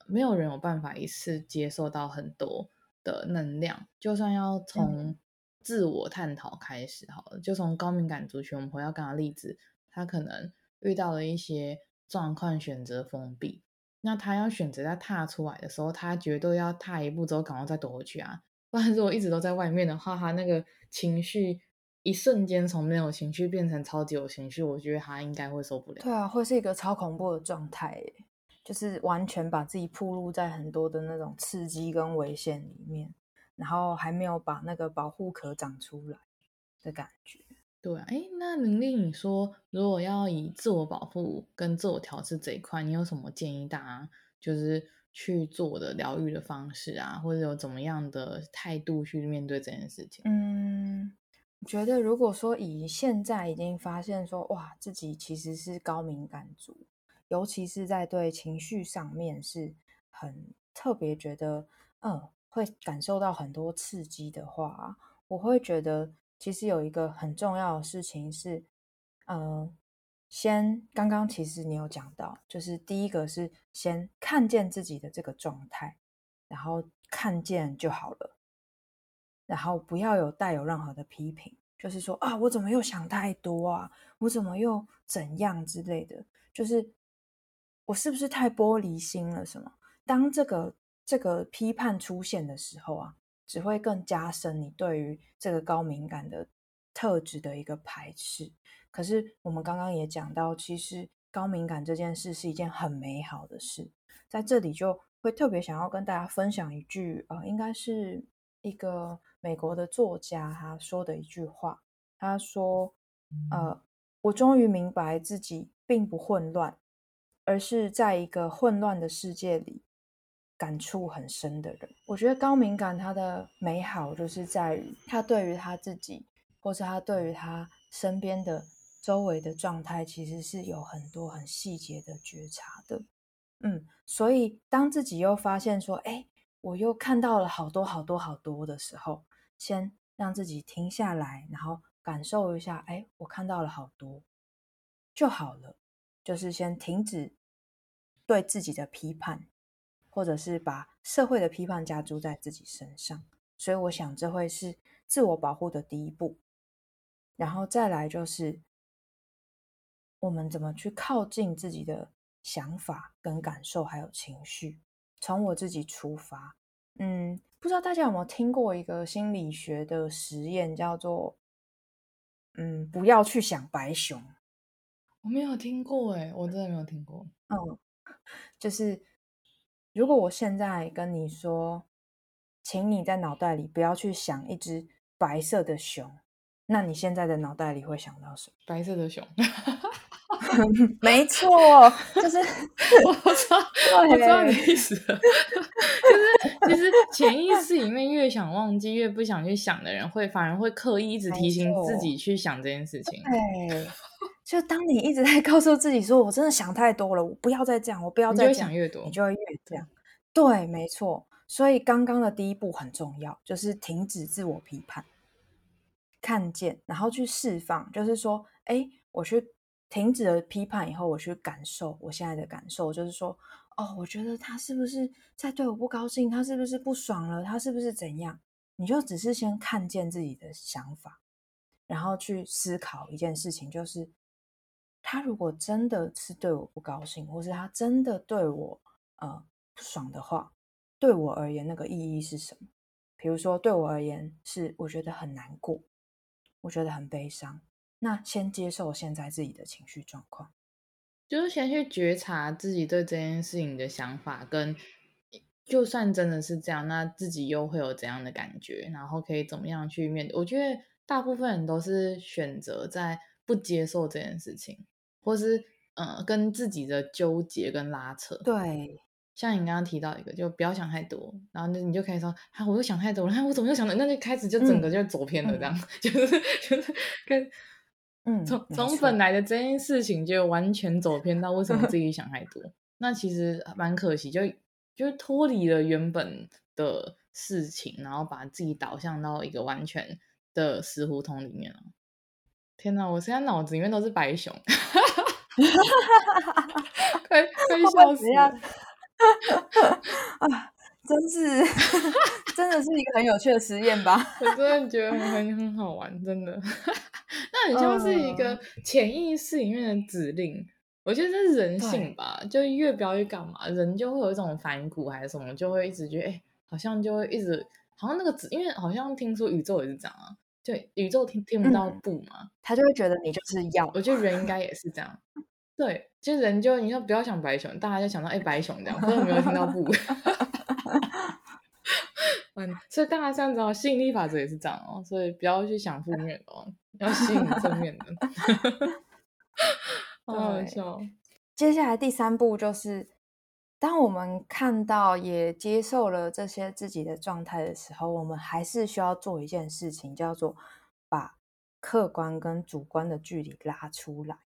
没有人有办法一次接受到很多的能量，就算要从自我探讨开始好了，就从高敏感族群，我们回到刚刚例子，他可能遇到了一些状况，选择封闭，那他要选择在踏出来的时候，他绝对要踏一步之后赶快再躲回去啊，不然如果一直都在外面的话，他那个情绪一瞬间从没有情绪变成超级有情绪，我觉得他应该会受不了。对啊，会是一个超恐怖的状态。就是完全把自己暴露在很多的那种刺激跟危险里面，然后还没有把那个保护壳长出来的感觉。对，哎，那玲玲，你说如果要以自我保护跟自我调试这一块，你有什么建议大家就是去做的疗愈的方式啊，或者有怎么样的态度去面对这件事情？嗯，我觉得如果说以现在已经发现说，哇，自己其实是高敏感族。尤其是在对情绪上面是很特别，觉得嗯会感受到很多刺激的话，我会觉得其实有一个很重要的事情是，嗯，先刚刚其实你有讲到，就是第一个是先看见自己的这个状态，然后看见就好了，然后不要有带有任何的批评。就是说啊，我怎么又想太多啊？我怎么又怎样之类的？就是我是不是太玻璃心了？什么？当这个这个批判出现的时候啊，只会更加深你对于这个高敏感的特质的一个排斥。可是我们刚刚也讲到，其实高敏感这件事是一件很美好的事。在这里就会特别想要跟大家分享一句，呃，应该是一个美国的作家他说的一句话。他说：“呃，我终于明白自己并不混乱，而是在一个混乱的世界里感触很深的人。”我觉得高敏感它的美好就是在于他对于他自己，或是他对于他身边的。周围的状态其实是有很多很细节的觉察的，嗯，所以当自己又发现说，哎，我又看到了好多好多好多的时候，先让自己停下来，然后感受一下，哎，我看到了好多就好了，就是先停止对自己的批判，或者是把社会的批判加诸在自己身上，所以我想这会是自我保护的第一步，然后再来就是。我们怎么去靠近自己的想法跟感受，还有情绪？从我自己出发。嗯，不知道大家有没有听过一个心理学的实验，叫做“嗯，不要去想白熊”。我没有听过，哎，我真的没有听过。嗯，就是如果我现在跟你说，请你在脑袋里不要去想一只白色的熊，那你现在的脑袋里会想到什么？白色的熊。没错，就是我知道，我知道你的意思了。就是其实潜意识里面越想忘记、越不想去想的人，会反而会刻意一直提醒自己去想这件事情。对，就当你一直在 告诉自己说：“我真的想太多了，我不要再这样，我不要再这样。”想越多，你就会越这样。对，没错。所以刚刚的第一步很重要，就是停止自我批判，看见，然后去释放。就是说，哎，我去。停止了批判以后，我去感受我现在的感受，就是说，哦，我觉得他是不是在对我不高兴？他是不是不爽了？他是不是怎样？你就只是先看见自己的想法，然后去思考一件事情，就是他如果真的是对我不高兴，或是他真的对我呃不爽的话，对我而言那个意义是什么？比如说，对我而言是我觉得很难过，我觉得很悲伤。那先接受现在自己的情绪状况，就是先去觉察自己对这件事情的想法，跟就算真的是这样，那自己又会有怎样的感觉，然后可以怎么样去面对？我觉得大部分人都是选择在不接受这件事情，或是嗯、呃，跟自己的纠结跟拉扯。对。像你刚刚提到一个，就不要想太多，然后你就可以说，啊，我又想太多了，我怎么又想的？那就开始就整个就走偏了，这样，嗯、就是就是跟。嗯，从从本来的这件事情就完全走偏到为什么自己想太多，那其实蛮可惜，就就脱离了原本的事情，然后把自己导向到一个完全的死胡同里面了。天哪，我现在脑子里面都是白熊，快 快笑死了！啊，真是，真的是一个很有趣的实验吧？我真的觉得很很很好玩，真的。那很像是一个潜意识里面的指令，嗯、我觉得这是人性吧，就越不要去干嘛，人就会有一种反骨还是什么，就会一直觉得，哎、欸，好像就会一直，好像那个指，因为好像听说宇宙也是这样啊，就宇宙听听不到不嘛、嗯，他就会觉得你就是要，我觉得人应该也是这样，对，就人就你要不要想白熊，大家就想到哎、欸、白熊这样，可是没有听到不。嗯，所以大家这样子哦吸引力法则也是这样哦，所以不要去想负面的哦，要吸引正面的。好好笑。接下来第三步就是，当我们看到也接受了这些自己的状态的时候，我们还是需要做一件事情，叫做把客观跟主观的距离拉出来。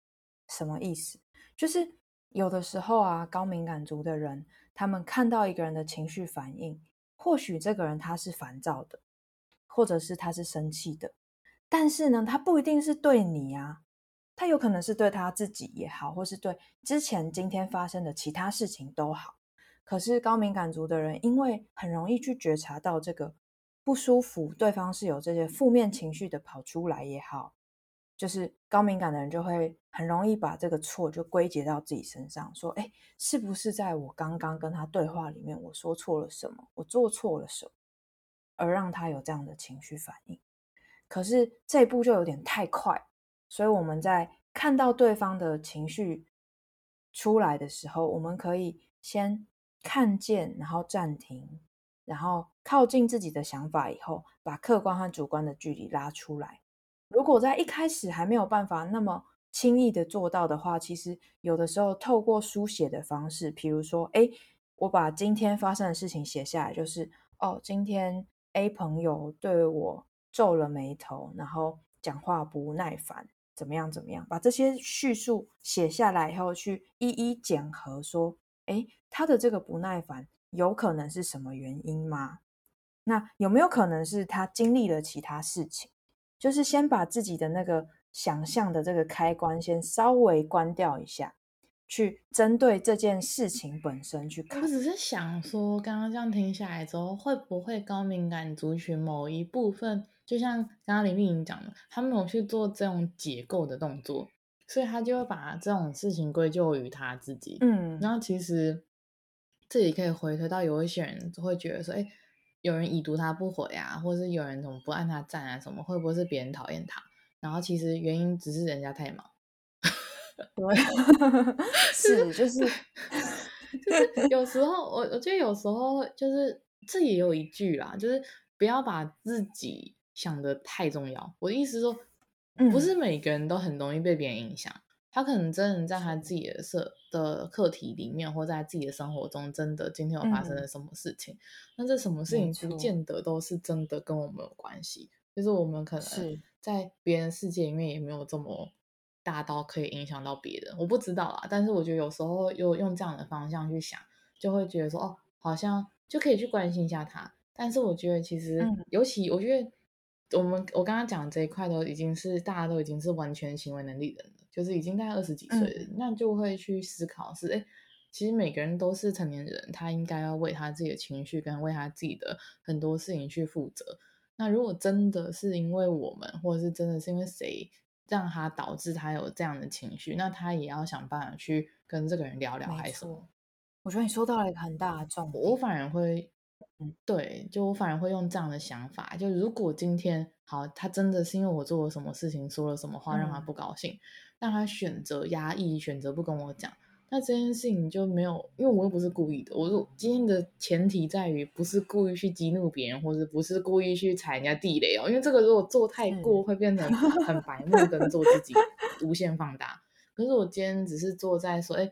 什么意思？就是有的时候啊，高敏感族的人，他们看到一个人的情绪反应。或许这个人他是烦躁的，或者是他是生气的，但是呢，他不一定是对你啊，他有可能是对他自己也好，或是对之前今天发生的其他事情都好。可是高敏感族的人，因为很容易去觉察到这个不舒服，对方是有这些负面情绪的跑出来也好，就是高敏感的人就会很容易把这个错就归结到自己身上，说：“哎，是不是在我刚刚跟他对话里面，我说错了什么，我做错了什么，而让他有这样的情绪反应？”可是这一步就有点太快，所以我们在看到对方的情绪出来的时候，我们可以先看见，然后暂停。然后靠近自己的想法以后，把客观和主观的距离拉出来。如果在一开始还没有办法那么轻易的做到的话，其实有的时候透过书写的方式，比如说，哎，我把今天发生的事情写下来，就是哦，今天 A 朋友对我皱了眉头，然后讲话不耐烦，怎么样怎么样，把这些叙述写下来以后，去一一检核，说，哎，他的这个不耐烦。有可能是什么原因吗？那有没有可能是他经历了其他事情？就是先把自己的那个想象的这个开关先稍微关掉一下，去针对这件事情本身去看。我只是想说，刚刚这样听下来之后，会不会高敏感族群某一部分，就像刚刚林丽颖讲的，他没有去做这种解构的动作，所以他就会把这种事情归咎于他自己。嗯，然后其实。这里可以回推到有一些人会觉得说，哎，有人已读他不回啊，或者是有人怎么不按他赞啊，什么会不会是别人讨厌他？然后其实原因只是人家太忙。对，是就是就是有时候我我觉得有时候就是这也有一句啦，就是不要把自己想的太重要。我的意思是说，不是每个人都很容易被别人影响。他可能真的在他自己的社的课题里面，或在自己的生活中，真的今天有发生了什么事情？嗯、那这什么事情不见得都是真的跟我们有关系，就是我们可能在别人世界里面也没有这么大到可以影响到别人。我不知道啊，但是我觉得有时候又用这样的方向去想，就会觉得说哦，好像就可以去关心一下他。但是我觉得其实，嗯、尤其我觉得我们我刚刚讲的这一块都已经是大家都已经是完全行为能力人了。就是已经大概二十几岁了，嗯、那就会去思考是，哎，其实每个人都是成年人，他应该要为他自己的情绪跟为他自己的很多事情去负责。那如果真的是因为我们，或者是真的是因为谁让他导致他有这样的情绪，那他也要想办法去跟这个人聊聊，还是什么？我觉得你说到了一个很大的重点，我反而会，嗯，对，就我反而会用这样的想法，就如果今天好，他真的是因为我做了什么事情，说了什么话让他不高兴。嗯但他选择压抑，选择不跟我讲，那这件事情就没有，因为我又不是故意的。我说今天的前提在于不是故意去激怒别人，或者不是故意去踩人家地雷哦。因为这个如果做太过，会变成很白目，跟做自己无限放大。可是我今天只是坐在说，哎，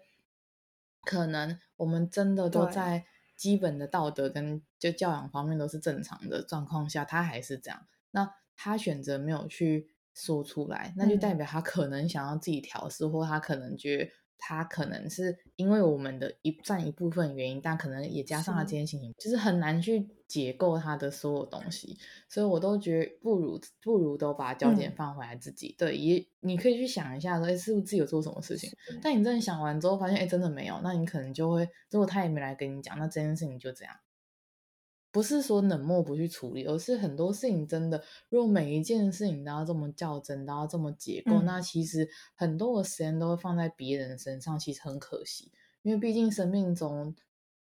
可能我们真的都在基本的道德跟就教养方面都是正常的状况下，他还是这样。那他选择没有去。说出来，那就代表他可能想要自己调试，嗯、或他可能觉得他可能是因为我们的一占一部分原因，但可能也加上他今天心情，就是很难去解构他的所有东西，所以我都觉得不如不如都把焦点放回来自己。嗯、对，也你可以去想一下说，哎，是不是自己有做什么事情？但你真的想完之后发现，哎，真的没有，那你可能就会，如果他也没来跟你讲，那这件事情就这样。不是说冷漠不去处理，而是很多事情真的，如果每一件事情都要这么较真，都要这么结构，嗯、那其实很多的时间都会放在别人身上，其实很可惜。因为毕竟生命中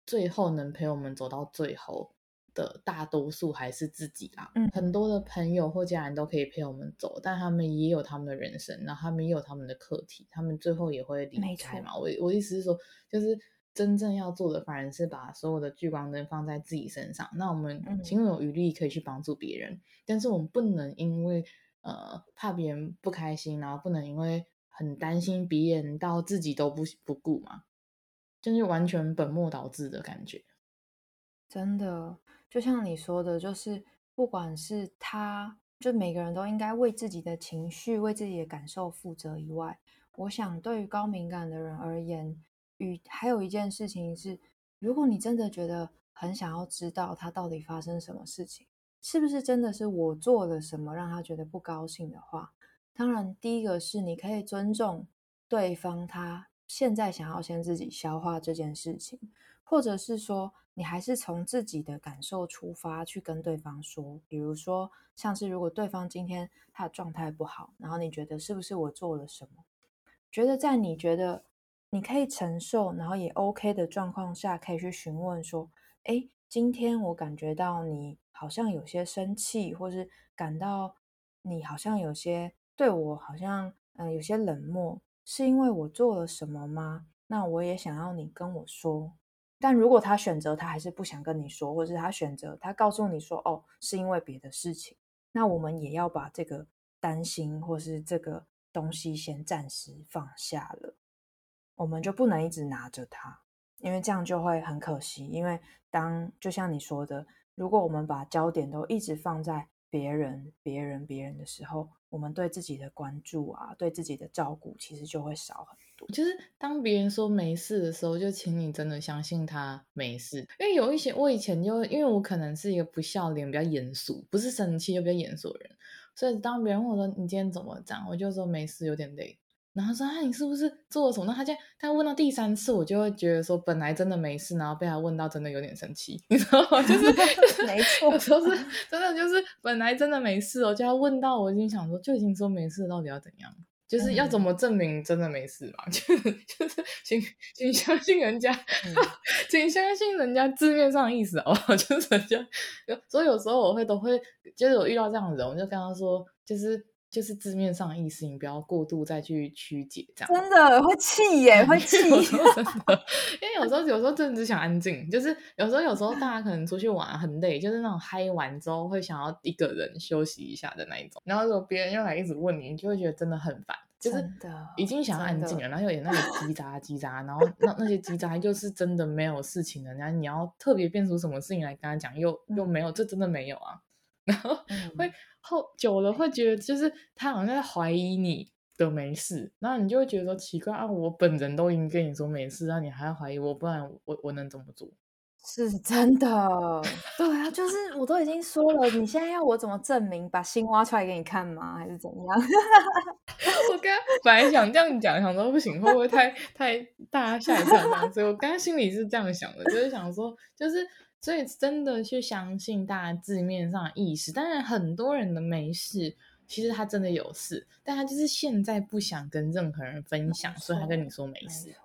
最后能陪我们走到最后的大多数还是自己啦。嗯、很多的朋友或家人都可以陪我们走，但他们也有他们的人生，然后他们也有他们的课题，他们最后也会离开嘛。我我意思是说，就是。真正要做的，反而是把所有的聚光灯放在自己身上。那我们心有余力可以去帮助别人，嗯、但是我们不能因为呃怕别人不开心，然后不能因为很担心别人到自己都不不顾嘛，就是完全本末倒置的感觉。真的，就像你说的，就是不管是他，就每个人都应该为自己的情绪、为自己的感受负责以外，我想对于高敏感的人而言。还有一件事情是，如果你真的觉得很想要知道他到底发生什么事情，是不是真的是我做了什么让他觉得不高兴的话，当然第一个是你可以尊重对方，他现在想要先自己消化这件事情，或者是说，你还是从自己的感受出发去跟对方说，比如说，像是如果对方今天他的状态不好，然后你觉得是不是我做了什么？觉得在你觉得你可以承受，然后也 OK 的状况下，可以去询问说，哎，今天我感觉到你好像有些生气，或是感到你好像有些对我好像嗯、有些冷漠，是因为我做了什么吗？那我也想要你跟我说，但如果他选择他还是不想跟你说，或者是他选择他告诉你说，哦，是因为别的事情，那我们也要把这个担心或是这个东西先暂时放下了，我们就不能一直拿着它，因为这样就会很可惜。因为当就像你说的，如果我们把焦点都一直放在别人、别人、别人的时候，我们对自己的关注啊，对自己的照顾，其实就会少很多。就是当别人说没事的时候，就请你真的相信他没事。因为有一些我以前就因为我可能是一个不笑脸、比较严肃，不是生气又比较严肃的人，所以当别人问我说你今天怎么这样，我就说没事，有点累。然后说啊，你是不是做了什么？那他现在他问到第三次，我就会觉得说本来真的没事，然后被他问到真的有点生气，你知道吗？就是 没错，有时候是真的就是本来真的没事，我就要问到我已经想说就已经说没事，到底要怎样？就是要怎么证明真的没事嘛？嗯、就是就是请请相信人家，嗯、请相信人家字面上的意思哦，就是人家，所以有时候我会都会就是我遇到这样的人，我就跟他说就是。就是字面上的意思，你不要过度再去曲解，这样真的会气耶，会气。真的，因为有时候有时候真的只想安静，就是有时候有时候大家可能出去玩很累，就是那种嗨完之后会想要一个人休息一下的那一种。然后如果别人又来一直问你，你就会觉得真的很烦，就是已经想要安静了，然后有点那里叽喳叽喳，然后那那些叽喳就是真的没有事情的，然后你要特别变出什么事情来跟他讲，又又没有，这真的没有啊。然后会后久了会觉得，就是他好像在怀疑你的没事，然后你就会觉得说奇怪啊，我本人都已经跟你说没事，然后你还要怀疑我，不然我我能怎么做？是真的，对啊，就是我都已经说了，你现在要我怎么证明？把心挖出来给你看吗？还是怎样？我刚刚本来想这样讲，想说不行，会不会太太大家吓一跳？所以我刚刚心里是这样想的，就是想说，就是。所以真的去相信大家字面上的意思，当然很多人的没事，其实他真的有事，但他就是现在不想跟任何人分享，所以他跟你说没事。没。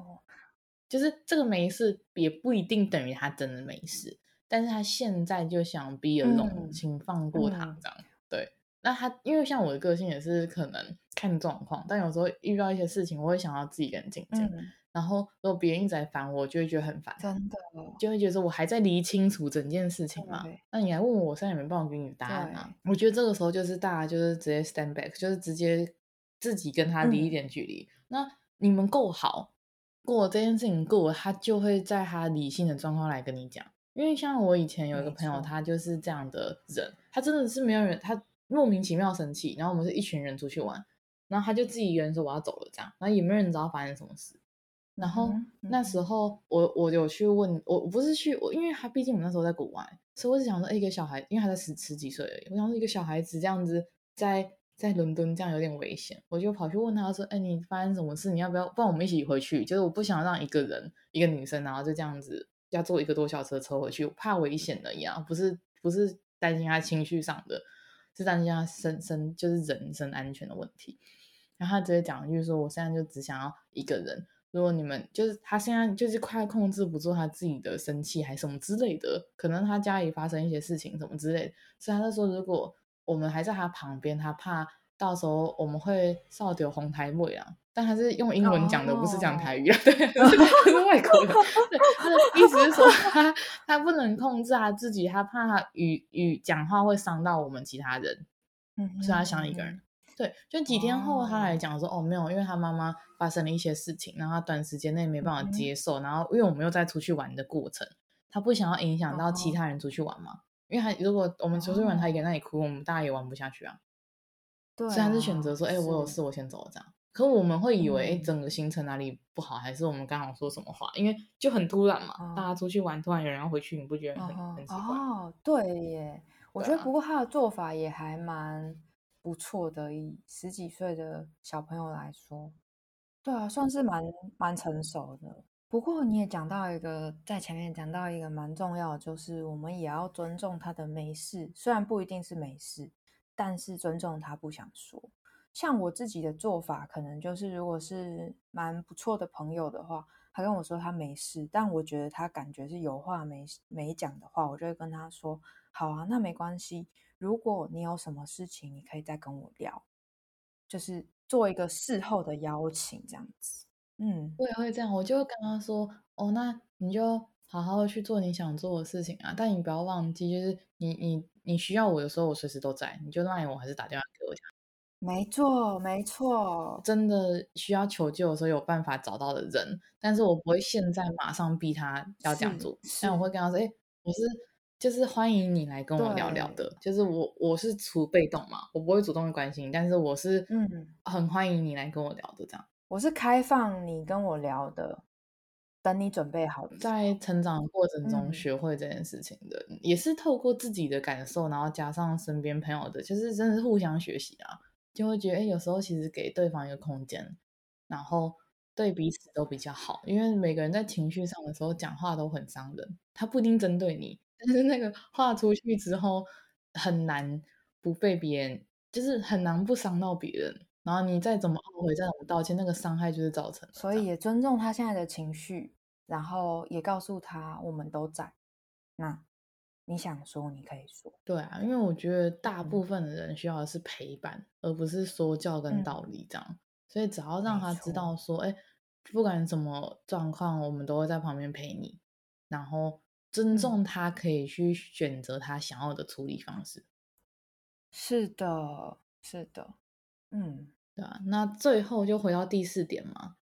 就是这个没事也不一定等于他真的没事，但是他现在就想 be alone，嗯，请放过他这样。嗯，对，那他因为像我的个性也是可能看状况，但有时候遇到一些事情，我会想要自己一个人静静。嗯然后，如果别人一直在烦我，就会觉得很烦，真的，就会觉得说我还在理清楚整件事情嘛。那你来问我，我现在也没办法给你答案啊。我觉得这个时候就是大家就是直接 stand back，就是直接自己跟他离一点距离。嗯、那你们够好，过这件事情过，他就会在他理性的状况来跟你讲。因为像我以前有一个朋友，他就是这样的人，他真的是没有人，他莫名其妙生气，然后我们是一群人出去玩，然后他就自己一个人说我要走了，这样，然后也没有人知道发生什么事。然后那时候我我有去问，我不是去我，因为他毕竟我们那时候在国外，所以我是想说，哎一个小孩，因为他才十十几岁而已，我想说一个小孩子这样子在在伦敦这样有点危险，我就跑去问他说，哎，你发生什么事？你要不要？不然我们一起回去？就是我不想让一个人一个女生，然后就这样子要坐一个多小时的车回去，我怕危险的一样，不是不是担心他情绪上的，是担心他身身就是人身安全的问题。然后他直接讲，就是说我现在就只想要一个人。如果你们就是他现在就是快控制不住他自己的生气，还是什么之类的，可能他家里发生一些事情什么之类的，所以他就说，如果我们还在他旁边，他怕到时候我们会少丢红台位啊。但他是用英文讲的，不是讲台语啊，对，是外国的。对，他的意思是说他他不能控制他自己，他怕他语语讲话会伤到我们其他人，嗯，所以他想一个人。对，就几天后他来讲说，哦，哦，没有，因为他妈妈发生了一些事情，然后他短时间内没办法接受，嗯、然后因为我们又在出去玩的过程，他不想要影响到其他人出去玩嘛，哦、因为他如果我们出去玩，他一个人在那里哭，哦、我们大家也玩不下去啊。对啊，所以他是选择说，哎是，我有事，我先走了这样。可我们会以为，哎，整个行程哪里不好，还是我们刚好说什么话？因为就很突然嘛，哦、大家出去玩，突然有人要回去，你不觉得很、哦、很奇怪？哦，对耶，我觉得不过他的做法也还蛮。不错的，以十几岁的小朋友来说，对啊，算是蛮蛮成熟的。不过你也讲到一个，在前面讲到一个蛮重要的，就是我们也要尊重他的没事，虽然不一定是没事，但是尊重他不想说。像我自己的做法，可能就是如果是蛮不错的朋友的话，他跟我说他没事，但我觉得他感觉是有话没没讲的话，我就会跟他说：好啊，那没关系。如果你有什么事情，你可以再跟我聊，就是做一个事后的邀请，这样子。嗯，我也会这样，我就会跟他说，哦，那你就好好的去做你想做的事情啊，但你不要忘记，就是你你你需要我的时候，我随时都在，你就赖我还是打电话给我讲。没错，没错，真的需要求救的时候，有办法找到的人，但是我不会现在马上逼他要这样做，但我会跟他说，哎，我是就是欢迎你来跟我聊聊的，就是我我是处被动嘛，我不会主动关心，但是我是嗯很欢迎你来跟我聊的这样。我是开放你跟我聊的，等你准备好的。在成长过程中学会这件事情的，嗯、也是透过自己的感受，然后加上身边朋友的，就是真的是互相学习啊，就会觉得，哎，有时候其实给对方一个空间，然后对彼此都比较好，因为每个人在情绪上的时候讲话都很伤人，他不一定针对你，但是那个话出去之后很难不被别人，就是很难不伤到别人。然后你再怎么后悔，再怎么道歉，那个伤害就是造成。所以也尊重他现在的情绪，然后也告诉他我们都在。那你想说，你可以说。对啊，因为我觉得大部分的人需要的是陪伴，嗯、而不是说教跟道理这样。嗯、所以只要让他知道说，哎，不管什么状况，我们都会在旁边陪你，然后尊重他可以去选择他想要的处理方式。是的，是的，嗯。对啊，那最后就回到第四点嘛，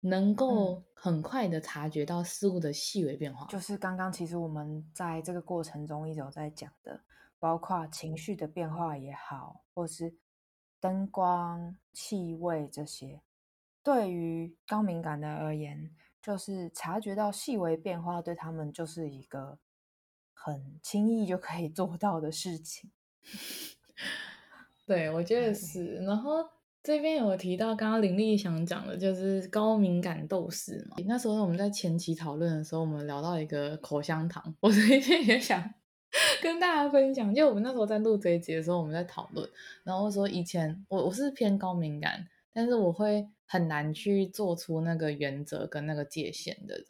能够很快的察觉到事物的细微变化，嗯，就是刚刚其实我们在这个过程中一直有在讲的，包括情绪的变化也好，或是灯光、气味这些，对于高敏感的而言，就是察觉到细微变化，对他们就是一个很轻易就可以做到的事情。对，我觉得是，然后。这边有提到，刚刚林丽想讲的就是高敏感斗士嘛。那时候我们在前期讨论的时候，我们聊到一个口香糖，我最近也想 跟大家分享。就我们那时候在录这一集的时候，我们在讨论，然后说以前我我是偏高敏感，但是我会很难去做出那个原则跟那个界限的人，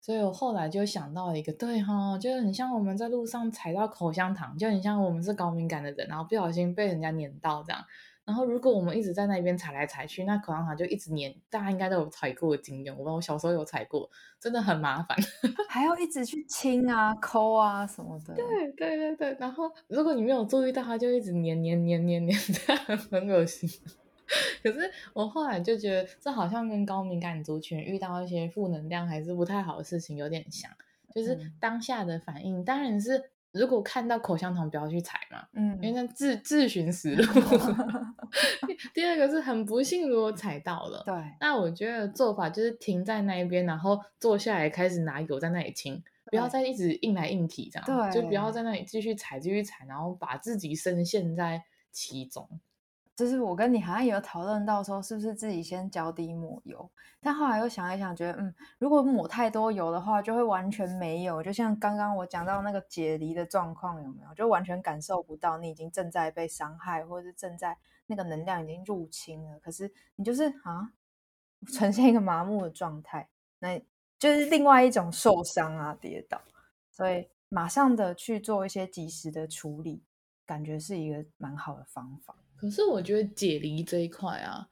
所以我后来就想到一个，对哈，就很像我们在路上踩到口香糖，就很像我们是高敏感的人，然后不小心被人家黏到这样。然后，如果我们一直在那边踩来踩去，那口香糖就一直黏。大家应该都有踩过的经验，我我小时候有踩过，真的很麻烦，还要一直去亲啊、抠啊什么的。对对对对，然后如果你没有注意到，它就一直黏黏黏黏黏，这样 很恶心。可是我后来就觉得，这好像跟高敏感族群遇到一些负能量还是不太好的事情有点像，就是当下的反应，当然是。如果看到口香糖，不要去踩嘛，嗯，因为那自自寻死路。第二个是很不幸，如果踩到了，对，那我觉得做法就是停在那一边，然后坐下来开始拿油在那里清，不要再一直硬来硬提这样，对，就不要在那里继续踩继续踩，然后把自己深陷在其中。就是我跟你好像也有讨论到说，是不是自己先脚底抹油？但后来又想一想，觉得嗯，如果抹太多油的话，就会完全没有。就像刚刚我讲到那个解离的状况，有没有？就完全感受不到你已经正在被伤害，或者是正在那个能量已经入侵了。可是你就是啊，呈现一个麻木的状态，那就是另外一种受伤啊，跌倒。所以马上的去做一些及时的处理，感觉是一个蛮好的方法。可是我觉得解离这一块啊，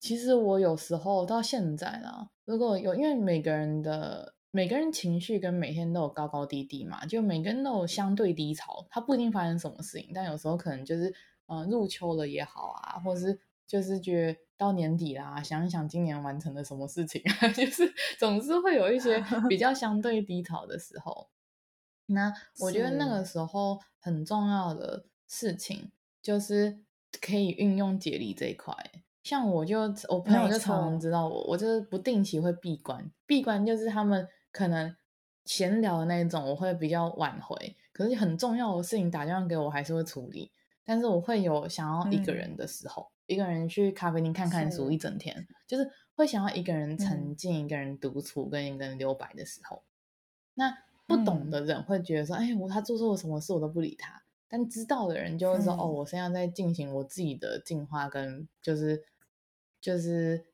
其实我有时候到现在啦，如果有，因为每个人的每个人情绪跟每天都有高高低低嘛，就每个人都有相对低潮，他不一定发生什么事情，但有时候可能就是嗯、呃、入秋了也好啊，或是就是觉得到年底啦，想一想今年完成了什么事情啊，就是总是会有一些 比较相对低潮的时候。那我觉得那个时候很重要的事情就是。可以运用解离这一块，像我就我朋友就常常知道我，我就是不定期会闭关，闭关就是他们可能闲聊的那一种，我会比较晚回，可是很重要的事情打电话给我还是会处理，但是我会有想要一个人的时候，嗯、一个人去咖啡厅看看书一整天，是就是会想要一个人沉浸、嗯、一个人独处、跟一个人留白的时候。那不懂的人会觉得说：“嗯、哎，我他做错了什么事，我都不理他。”但知道的人就会说：“嗯、哦，我现在在进行我自己的进化，跟就是就是。”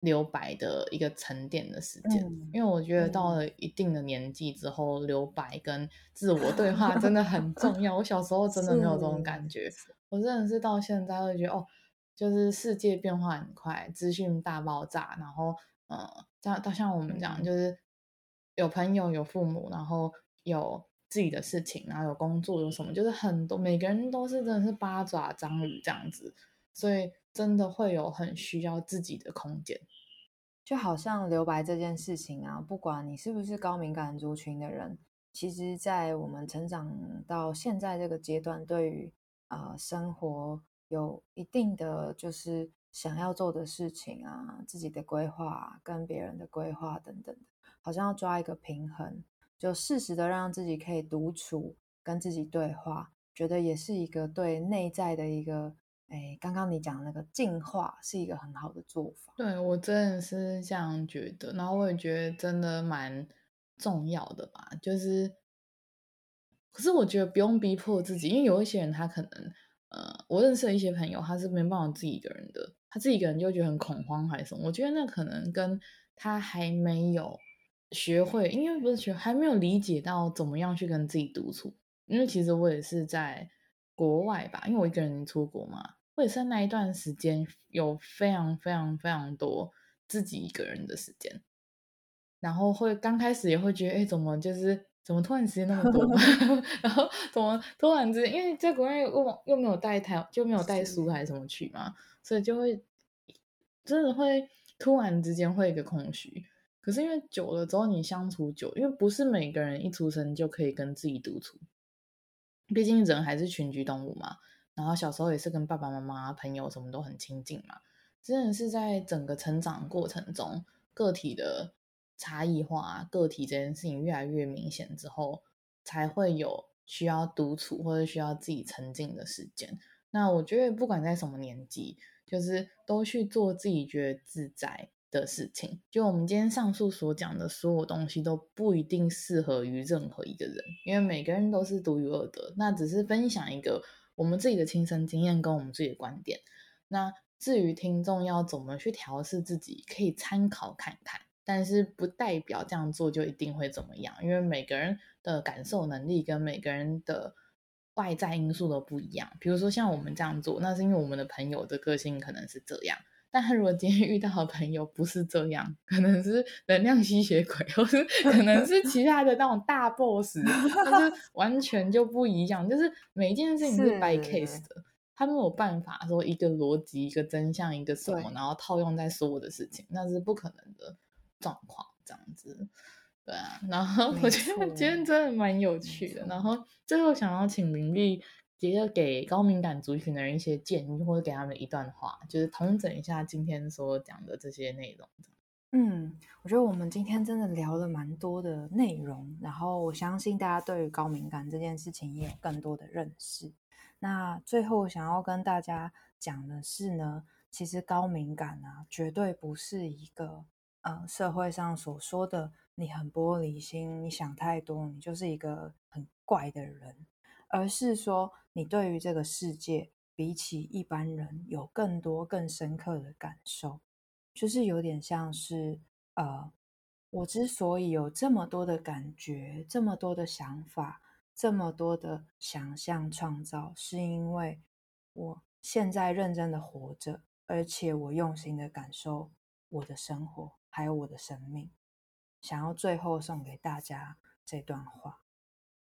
留白的一个沉淀的时间，嗯、因为我觉得到了一定的年纪之后，嗯、留白跟自我对话真的很 重要。我小时候真的没有这种感觉，我真的是到现在会觉得哦，就是世界变化很快，资讯大爆炸，然后嗯，像到像我们讲，就是有朋友、有父母，然后有自己的事情，然后有工作，有什么，就是很多每个人都是真的是八爪章鱼这样子，所以真的会有很需要自己的空间。就好像留白这件事情啊，不管你是不是高敏感族群的人，其实，在我们成长到现在这个阶段，对于啊、呃、生活有一定的就是想要做的事情啊，自己的规划跟别人的规划等等，好像要抓一个平衡，就适时的让自己可以独处，跟自己对话，觉得也是一个对内在的一个。哎，刚刚你讲那个进化是一个很好的做法。对，我真的是这样觉得，然后我也觉得真的蛮重要的吧。就是，可是我觉得不用逼迫自己，因为有一些人他可能，呃，我认识的一些朋友，他是没办法自己一个人的，他自己一个人就觉得很恐慌还是什么。我觉得那可能跟他还没有学会，因为不是学，还没有理解到怎么样去跟自己独处。因为其实我也是在国外吧，因为我一个人出国嘛。我也是那一段时间有非常非常非常多自己一个人的时间，然后会刚开始也会觉得，哎，怎么就是怎么突然时间那么多，然后怎么突然之间，因为在国外又又没有带台，就没有带书还是什么去嘛，所以就会真的会突然之间会一个空虚。可是因为久了之后，你相处久，因为不是每个人一出生就可以跟自己独处，毕竟人还是群居动物嘛。然后小时候也是跟爸爸妈妈、朋友什么都很亲近嘛，真的是在整个成长过程中，个体的差异化、个体这件事情越来越明显之后，才会有需要独处或者需要自己沉浸的时间。那我觉得不管在什么年纪，就是都去做自己觉得自在的事情。就我们今天上述所讲的所有东西都不一定适合于任何一个人，因为每个人都是独一无二的。那只是分享一个。我们自己的亲身经验跟我们自己的观点，那至于听众要怎么去调试自己，可以参考看看，但是不代表这样做就一定会怎么样，因为每个人的感受能力跟每个人的外在因素都不一样。比如说像我们这样做，那是因为我们的朋友的个性可能是这样，但他如果今天遇到的朋友不是这样，可能是能量吸血鬼，或是可能是其他的那种大 boss，但是 完全就不一样。就是每一件事情是 by case 的，他没有办法说一个逻辑、一个真相、一个什么，然后套用在所有的事情，那是不可能的状况。这样子，对啊。然后 我觉得今天真的蛮有趣的。然后最后想要请玲丽。接着给高敏感族群的人一些建议，或者给他们一段话，就是统整一下今天所讲的这些内容。嗯，我觉得我们今天真的聊了蛮多的内容，然后我相信大家对于高敏感这件事情也有更多的认识。那最后想要跟大家讲的是呢，其实高敏感啊，绝对不是一个呃社会上所说的你很玻璃心，你想太多，你就是一个很怪的人。而是说，你对于这个世界比起一般人有更多、更深刻的感受，就是有点像是，呃，我之所以有这么多的感觉、这么多的想法、这么多的想象创造，是因为我现在认真的活着，而且我用心的感受我的生活，还有我的生命。想要最后送给大家这段话。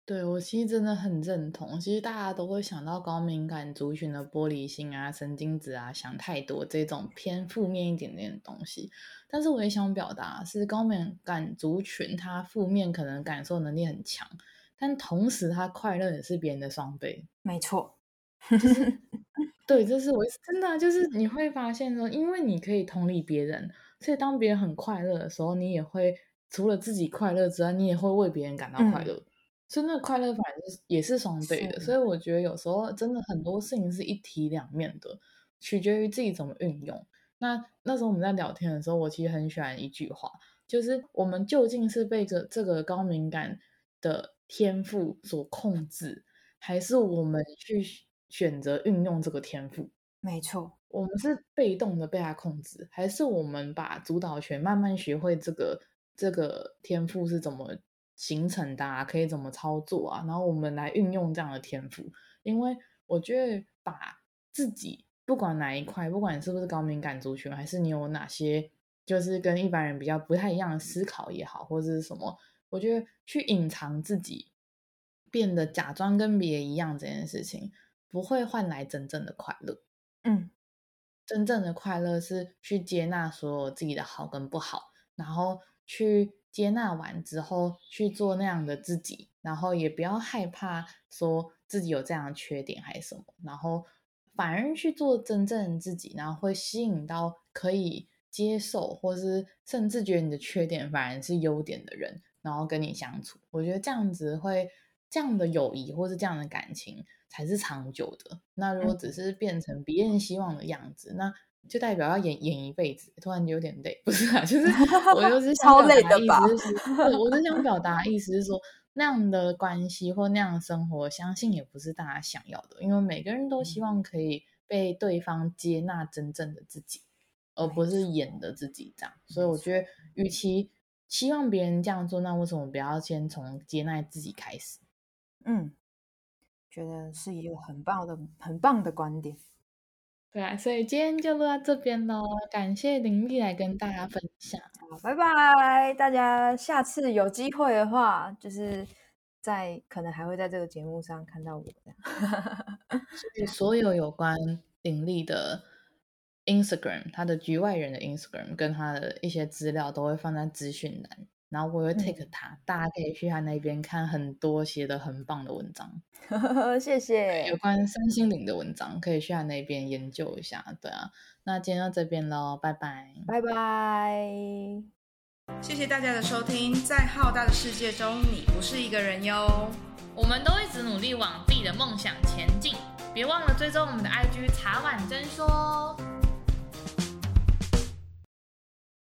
对，我其实真的很认同。其实大家都会想到高敏感族群的玻璃心啊、神经质啊、想太多这种偏负面一点点的东西。但是我也想表达，是高敏感族群他负面可能感受能力很强，但同时他快乐也是别人的双倍。没错，就是对，这是我真的就是你会发现说，因为你可以同理别人，所以当别人很快乐的时候，你也会除了自己快乐之外，你也会为别人感到快乐。嗯所以那个快乐反正是也是双倍的。所以我觉得有时候真的很多事情是一体两面的，取决于自己怎么运用。那那时候我们在聊天的时候，我其实很喜欢一句话，就是我们究竟是被这这个高敏感的天赋所控制，还是我们去选择运用这个天赋？没错，我们是被动的被它控制，还是我们把主导权慢慢学会这个这个天赋是怎么形成的啊？可以怎么操作啊？然后我们来运用这样的天赋，因为我觉得把自己不管哪一块，不管你是不是高敏感族群，还是你有哪些就是跟一般人比较不太一样的思考也好，或者是什么，我觉得去隐藏自己，变得假装跟别人一样这件事情，不会换来真正的快乐。嗯，真正的快乐是去接纳所有自己的好跟不好，然后去接纳完之后去做那样的自己，然后也不要害怕说自己有这样的缺点还是什么，然后反而去做真正自己，然后会吸引到可以接受或是甚至觉得你的缺点反而是优点的人，然后跟你相处。我觉得这样子会。这样的友谊或是这样的感情才是长久的。那如果只是变成别人希望的样子，嗯、那就代表要演演一辈子，突然有点累。不是啊，就是我就 是想表达的意思是，我是想表达意思是说，那样的关系或那样的生活，相信也不是大家想要的。因为每个人都希望可以被对方接纳真正的自己，而不是演的自己这样。所以我觉得，与其希望别人这样做，那为什么不要先从接纳自己开始？嗯，觉得是一个很棒的、很棒的观点。对啊，所以今天就录到这边喽。感谢林丽来跟大家分享。好，拜拜！大家下次有机会的话，就是在可能还会在这个节目上看到我这样。所以所有有关林丽的 Instagram，她的局外人的 Instagram 跟她的一些资料都会放在资讯栏。然后我会 take 他，嗯，大家可以去他那边看很多写的很棒的文章。谢谢。有关身心灵的文章，可以去他那边研究一下。对啊，那今天到这边喽，拜拜，拜拜。谢谢大家的收听，在浩大的世界中，你不是一个人哟。我们都一直努力往自己的梦想前进，别忘了追踪我们的 IG 茶碗真说。